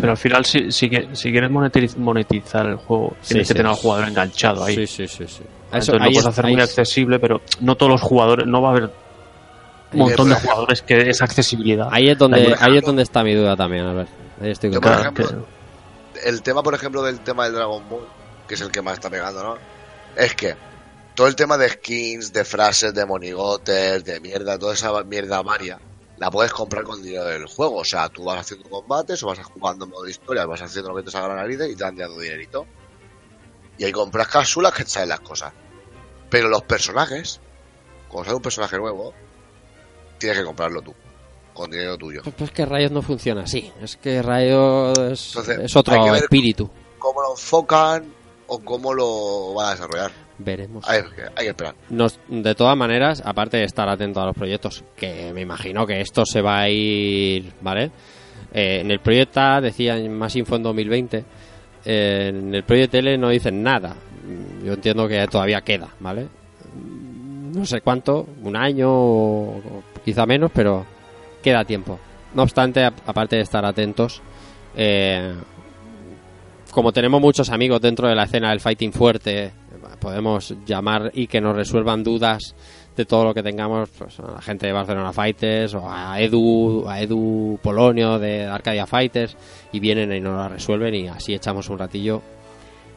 pero al final, si, si, que- si quieres monetiz- monetizar el juego, Sí, tienes sí. que tener al jugador enganchado ahí. Sí, sí, sí. sí. Entonces Eso, lo puedes es- hacer muy es- accesible, pero no todos los jugadores, no va a haber un montón de jugadores que esa accesibilidad. Ahí es donde, Ahí, es donde está mi duda también, Albert. Ahí estoy Yo, por contigo. ejemplo, el tema, por ejemplo, del tema del Dragon Ball, que es el que más está pegando, ¿no? Es que todo el tema de skins, de frases, de monigotes, de mierda, toda esa mierda varia, la puedes comprar con dinero del juego. O sea, tú vas haciendo combates o vas jugando en modo historia, vas haciendo lo que te salga la nariz y te dan dando dinerito. Y ahí compras cápsulas que te salen las cosas. Pero los personajes, cuando sale un personaje nuevo, tienes que comprarlo tú, con dinero tuyo. Pues, pues que Rayos no funciona así. Es que Rayos es, Entonces, es otro espíritu. ¿Cómo lo enfocan o cómo lo van a desarrollar? Veremos. Hay, que- hay que esperar. Nos- de todas maneras, aparte de estar atento a los proyectos, que me imagino que esto se va a ir, ¿vale? Eh, en el proyecto A decían más info en 2020. eh, en el proyecto L no dicen nada. Yo entiendo que todavía queda, ¿vale? No sé cuánto, un año o, o quizá menos, pero queda tiempo. No obstante, a- aparte de estar atentos, eh, como tenemos muchos amigos dentro de la escena del fighting fuerte, podemos llamar y que nos resuelvan dudas de todo lo que tengamos, pues a la gente de Barcelona Fighters o a Edu, a Edu Polonio de Arcadia Fighters y vienen y nos la resuelven y así echamos un ratillo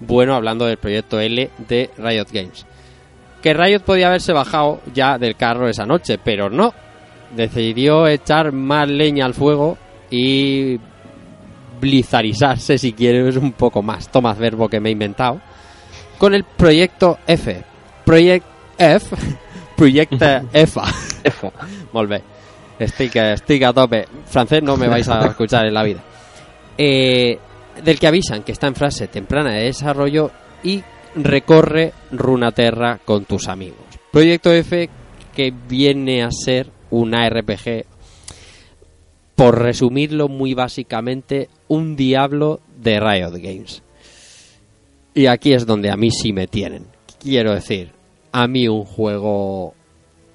bueno hablando del proyecto L de Riot Games. Que Riot podía haberse bajado ya del carro esa noche, pero no. Decidió echar más leña al fuego y blizarizarse, si quieres, un poco más. Toma verbo que me he inventado. Con el proyecto F. Project F. Proyecto EFA. EFA. Molt bé. Estic, estic a tope. Francés no me vais a escuchar en la vida. Eh, del que avisan que está en fase temprana de desarrollo y recorre Runaterra con tus amigos. Proyecto F que viene a ser una RPG, por resumirlo muy básicamente, un diablo de Riot Games. Y aquí es donde a mí sí me tienen. Quiero decir, a mí un juego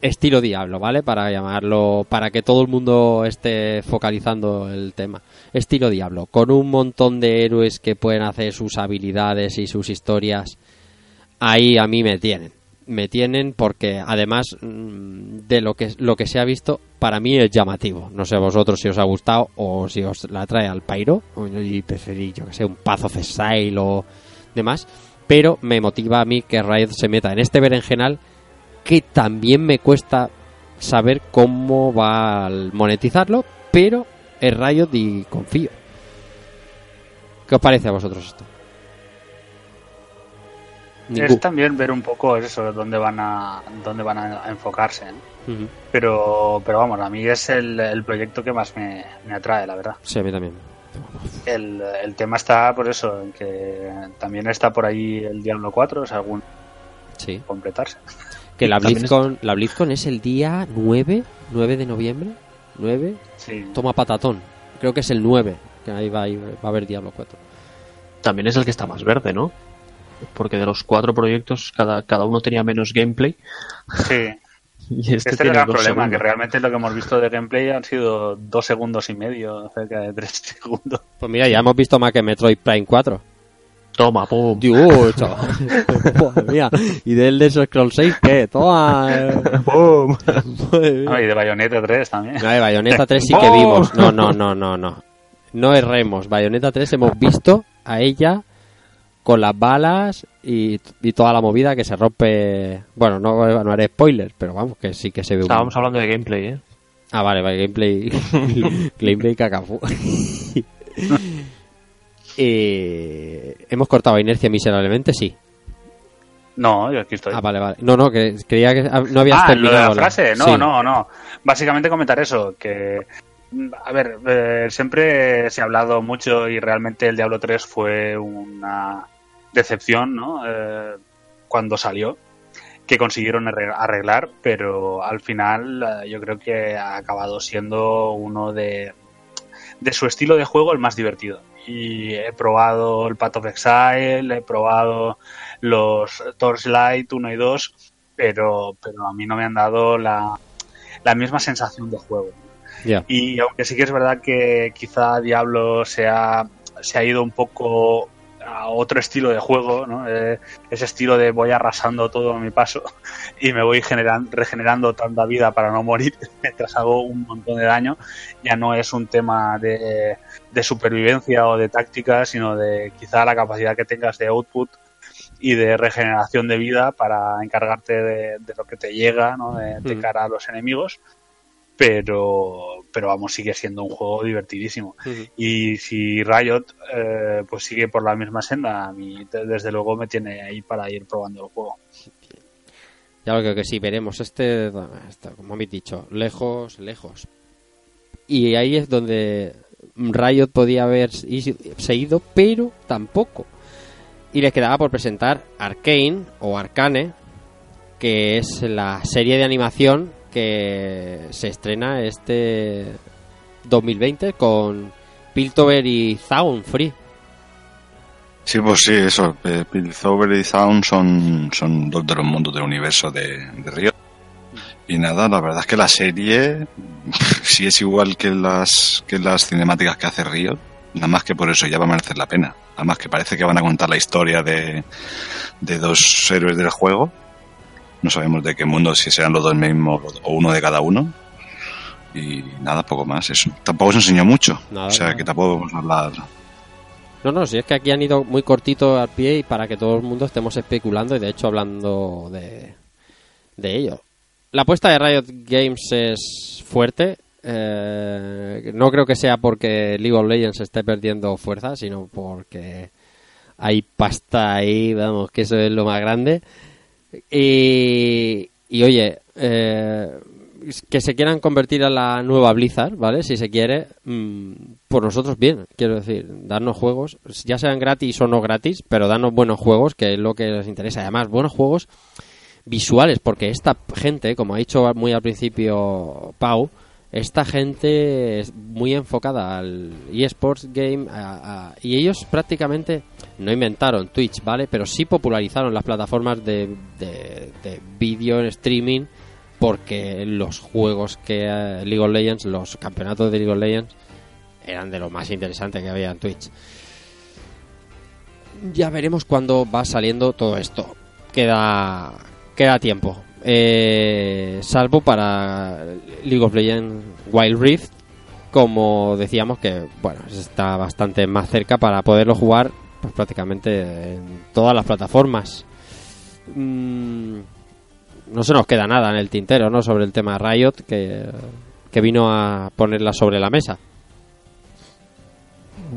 estilo Diablo, ¿vale? Para llamarlo, para que todo el mundo esté focalizando el tema. Estilo Diablo, con un montón de héroes que pueden hacer sus habilidades y sus historias. Ahí a mí me tienen. Me tienen porque además mm, de lo que lo que se ha visto para mí es llamativo. No sé vosotros si os ha gustado o si os la trae al pairo y preferí yo que sé un Path of Exile o demás, pero me motiva a mí que Riot se meta en este berenjenal que también me cuesta saber cómo va a monetizarlo, pero es Riot y confío. ¿Qué os parece a vosotros esto? Ningú- Es también ver un poco eso, dónde van a, dónde van a enfocarse. Ujú. Pero, pero vamos, a mí es el, el proyecto que más me, me atrae, la verdad. Sí, a mí también. El, el tema está por eso, en que también está por ahí el Diablo 4, es algún Sí. completarse. Que la BlizzCon, la BlizzCon es el día 9, 9 de noviembre. 9. Sí. Toma patatón. Creo que es el 9, que ahí va, ahí va a haber Diablo 4. También es el que está más verde, ¿no? Porque de los cuatro proyectos, cada, cada uno tenía menos gameplay. Sí, Y este, este es el gran problema, que segundos. realmente lo que hemos visto de gameplay han sido dos segundos y medio, cerca de tres segundos. Pues mira, ya hemos visto más que Metroid Prime 4. Toma, pum. Dios, chaval. Madre mía. ¿Y del de Scroll 6 qué? Toma. eh. Pum. Ah, y de Bayonetta 3 también. No, de Bayonetta 3 sí que vimos. No, no, no, no, no. No erremos. Bayonetta 3 hemos visto a ella con las balas y, y toda la movida que se rompe. Bueno, no, no haré spoilers, pero vamos, que sí que se ve un. Estábamos hablando de gameplay, ¿eh? Ah, vale, vale, gameplay. gameplay cacafú. Eh, hemos cortado inercia miserablemente, sí. No, yo aquí estoy. Ah, vale, vale. No, no, que creía que no habías ah, lo de terminado. la frase, no, Sí. no, no. Básicamente comentar eso, que a ver, eh, siempre se ha hablado mucho y realmente el Diablo 3 fue una decepción, ¿no? Eh, cuando salió, que consiguieron arre- arreglar, pero al final eh, yo creo que ha acabado siendo uno de, de su estilo de juego el más divertido. Y he probado el Path of Exile, he probado los Torchlight 1 y 2, pero, pero a mí no me han dado la, la misma sensación de juego. Y aunque sí que es verdad que quizá Diablo se ha, se ha ido un poco a otro estilo de juego, ¿no? Eh, ese estilo de voy arrasando todo a mi paso y me voy generan- regenerando tanta vida para no morir mientras hago un montón de daño, ya no es un tema de, de supervivencia o de táctica, sino de quizá la capacidad que tengas de output y de regeneración de vida para encargarte de, de lo que te llega ¿no? de, de Mm. cara a los enemigos. Pero, pero vamos, sigue siendo un juego divertidísimo. Y si Riot eh, pues sigue por la misma senda, a mí de- desde luego me tiene ahí para ir probando el juego. Ya lo creo que sí, veremos. Este, está, como habéis dicho, lejos, lejos. Y ahí es donde Riot podía haberse ido, pero tampoco. Y les quedaba por presentar Arcane o Arcane, que es la serie de animación que se estrena este 2020 con Piltover y Zaun Free. Sí, pues sí, eso. Eh, Piltover y Sound son, son dos de los mundos del universo de, de Riot. Y nada, la verdad es que la serie sí es igual que las, que las cinemáticas que hace Riot. Nada más que por eso ya va a merecer la pena. Nada más que parece que van a contar la historia de, de dos héroes del juego. No sabemos de qué mundo, si serán los dos mismos o uno de cada uno. Y nada, poco más, eso. Tampoco se enseñó mucho. Nada, o sea nada. que tampoco a hablar No, no, si es que aquí han ido muy cortito al pie y para que todo el mundo estemos especulando y de hecho hablando de, de ello. La apuesta de Riot Games es fuerte. eh, no creo que sea porque League of Legends esté perdiendo fuerza, sino porque hay pasta ahí, vamos, que eso es lo más grande. Y, y oye, eh, que se quieran convertir a la nueva Blizzard, ¿vale? Si se quiere, mm, por nosotros bien, quiero decir, darnos juegos, ya sean gratis o no gratis, pero darnos buenos juegos, que es lo que les interesa. Además, buenos juegos visuales, porque esta gente, como ha dicho muy al principio Pau, esta gente es muy enfocada al eSports game y ellos prácticamente no inventaron Twitch, ¿vale? Pero sí popularizaron las plataformas de, de, de vídeo streaming porque los juegos que eh, League of Legends, los campeonatos de League of Legends eran de lo más interesante que había en Twitch. Ya veremos cuándo va saliendo todo esto. Queda queda tiempo. Eh, salvo para League of Legends Wild Rift, como decíamos que bueno está bastante más cerca para poderlo jugar pues, prácticamente en todas las plataformas. Mm, no se nos queda nada en el tintero, ¿no? Sobre el tema Riot que, que vino a ponerla sobre la mesa.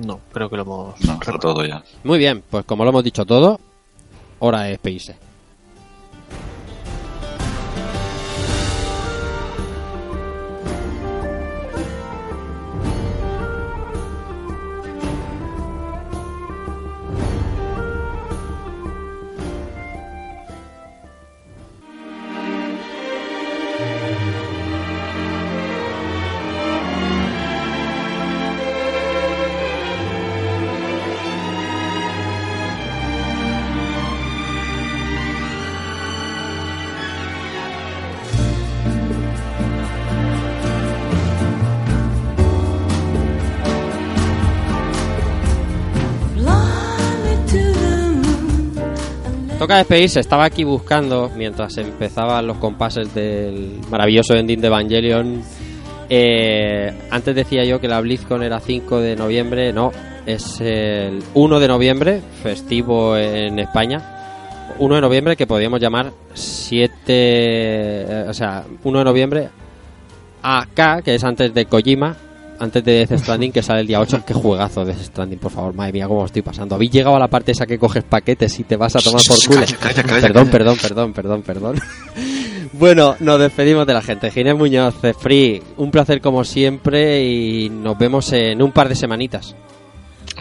No, creo que lo hemos. No, todo ya. Muy bien, pues como lo hemos dicho todo, hora de despedirse. Toca despedirse, estaba aquí buscando mientras empezaban los compases del maravilloso ending de Evangelion. Eh, antes decía yo que la BlizzCon era 5 de noviembre, no, es el 1 de noviembre, festivo en España. 1 de noviembre que podríamos llamar 7, eh, o sea, 1 de noviembre AK, que es antes de Kojima, antes de Death Stranding, que sale el día 8. Qué juegazo Death Stranding, por favor, madre mía, cómo estoy pasando. Habéis llegado a la parte esa que coges paquetes y te vas a tomar por culo. Calla, calla, calla, Perdón, calla. perdón, perdón, perdón, perdón. Bueno, nos despedimos de la gente. Ginés Muñoz, Free, un placer como siempre y nos vemos en un par de semanitas.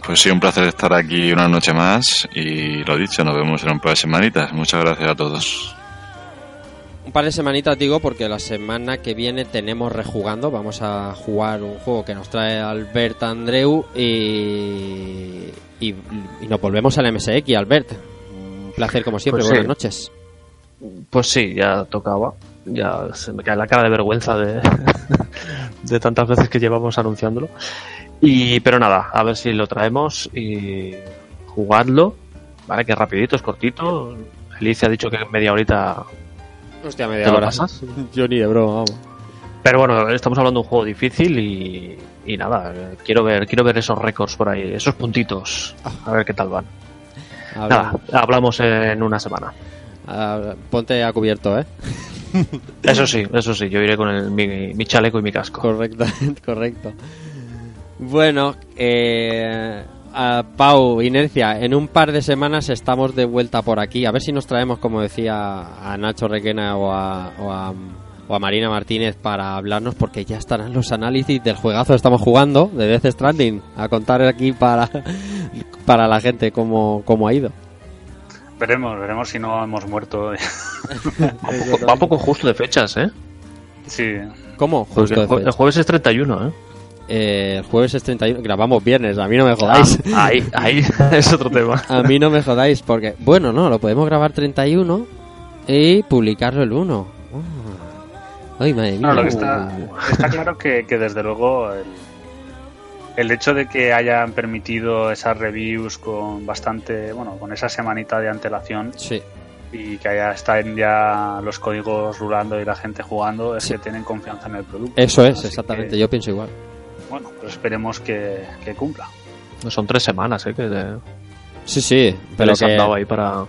Pues sí, un placer estar aquí una noche más y lo dicho, nos vemos en un par de semanitas. Muchas gracias a todos. Un par de semanitas digo porque la semana que viene tenemos rejugando. Vamos a jugar un juego que nos trae Albert Andreu y, y, y nos volvemos al MSX, Albert. Un placer como siempre, Pues sí. buenas noches. Pues sí, ya tocaba. Ya se me cae la cara de vergüenza de, de tantas veces que llevamos anunciándolo. Y, pero nada, a ver si lo traemos y jugadlo, ¿vale? Que es rapidito, es cortito. Felicia ha dicho que en media horita Hostia, ¿Te media lo hora. pasas? Yo ni de broma, vamos. Pero bueno, estamos hablando de un juego difícil y, y nada, quiero ver, quiero ver esos récords por ahí, esos puntitos, a ver qué tal van. Nada, hablamos en una semana. Ah, ponte a cubierto, ¿eh? Eso sí, eso sí, yo iré con el, mi, mi chaleco y mi casco. Correcto, correcto. Bueno, eh, a Pau, Inercia, en un par de semanas estamos de vuelta por aquí. A ver si nos traemos, como decía, a Nacho Requena o a, o a, o a Marina Martínez para hablarnos, porque ya estarán los análisis del juegazo que estamos jugando, de Death Stranding, a contar aquí para, para la gente cómo, cómo ha ido. Veremos, veremos si no hemos muerto. Va un poco justo de fechas, ¿eh? sí, ¿Cómo? Justo el jueves es 31, ¿eh? Eh, el jueves es 31, grabamos viernes, a mí no me jodáis. Ah, ahí, ahí es otro tema. A mí no me jodáis, porque, bueno, no, lo podemos grabar 31 y publicarlo el 1. Ah. Ay, madre mía. No, lo que está, está claro que, que desde luego el, el hecho de que hayan permitido esas reviews con bastante, bueno, con esa semanita de antelación Sí, y que haya están ya los códigos rulando y la gente jugando es Sí. que tienen confianza en el producto. eso es, Así exactamente, que, yo pienso igual. Bueno, pues esperemos que, que cumpla. Son tres semanas, ¿eh? Que de- Sí, sí, que pero que, dado ahí para...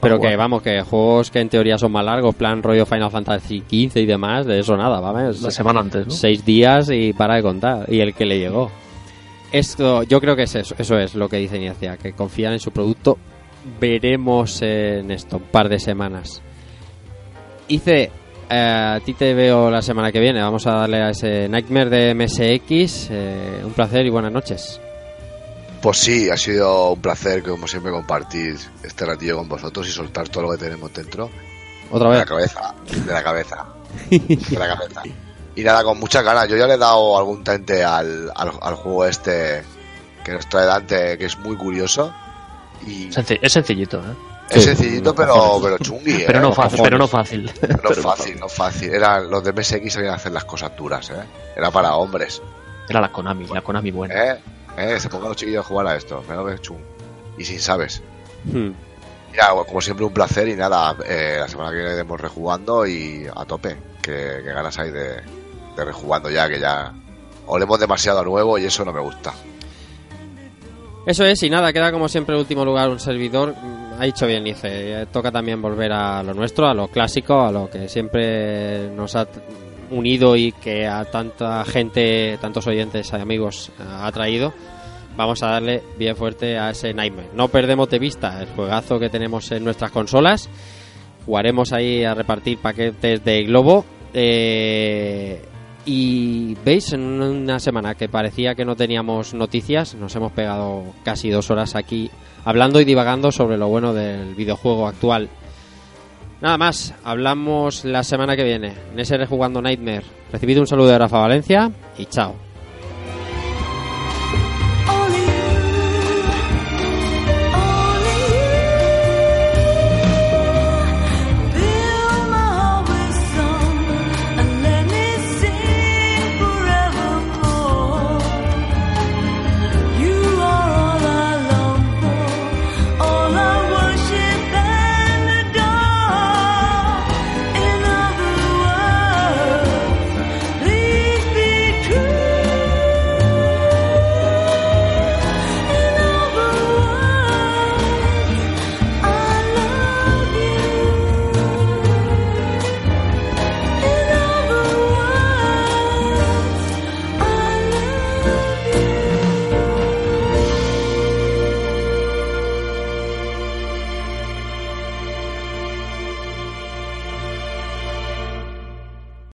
pero jugar. que vamos, que juegos que en teoría son más largos, plan rollo Final Fantasy XV y demás, de eso nada, vamos. La semana antes, ¿no? Seis días y para de contar, y el que le llegó. Esto, yo creo que es eso, eso es lo que dice Ignacia, que confían en su producto. Veremos en esto, un par de semanas. Hice, eh, a ti te veo la semana que viene, vamos a darle a ese Nightmare de MSX. eh, un placer y buenas noches. Pues sí, ha sido un placer, como siempre, compartir este ratillo con vosotros y soltar todo lo que tenemos dentro. Otra De la vez. cabeza, de la cabeza, de la cabeza. Y nada, con muchas ganas. Yo ya le he dado algún tente al, al, al juego este que nos trae Dante, que es muy curioso. Y es sencillito, ¿eh? Es sencillito, pero, pero chungui. Pero ¿eh? no fácil, pero no fácil. No fácil, no fácil. Era, los de MSX sabían hacer las cosas duras, ¿eh? Era para hombres. Era la Konami, la Konami buena. ¿Eh? ¿Eh? Se pongan los chiquillos a jugar a esto. Pero que chung. Y sin sabes. Hmm. Mira, como siempre, un placer y nada, eh, la semana que viene iremos rejugando y a tope. Que, que ganas hay de, de rejugando ya, que ya olemos demasiado a nuevo y eso no me gusta. Eso es, y nada, queda como siempre en último lugar un servidor. Ha dicho bien, dice. eh, Toca también volver a lo nuestro, a lo clásico, a lo que siempre nos ha unido y que a tanta gente, tantos oyentes y amigos eh, ha traído. Vamos a darle bien fuerte a ese Nightmare. No perdemos de vista el juegazo que tenemos en nuestras consolas. Jugaremos ahí a repartir paquetes de globo. Eh, y veis, en una semana que parecía que no teníamos noticias, nos hemos pegado casi dos horas aquí hablando y divagando sobre lo bueno del videojuego actual. Nada más, hablamos la semana que viene en ese Rejugando Nightmare. Recibid un saludo de Rafa Valencia y chao.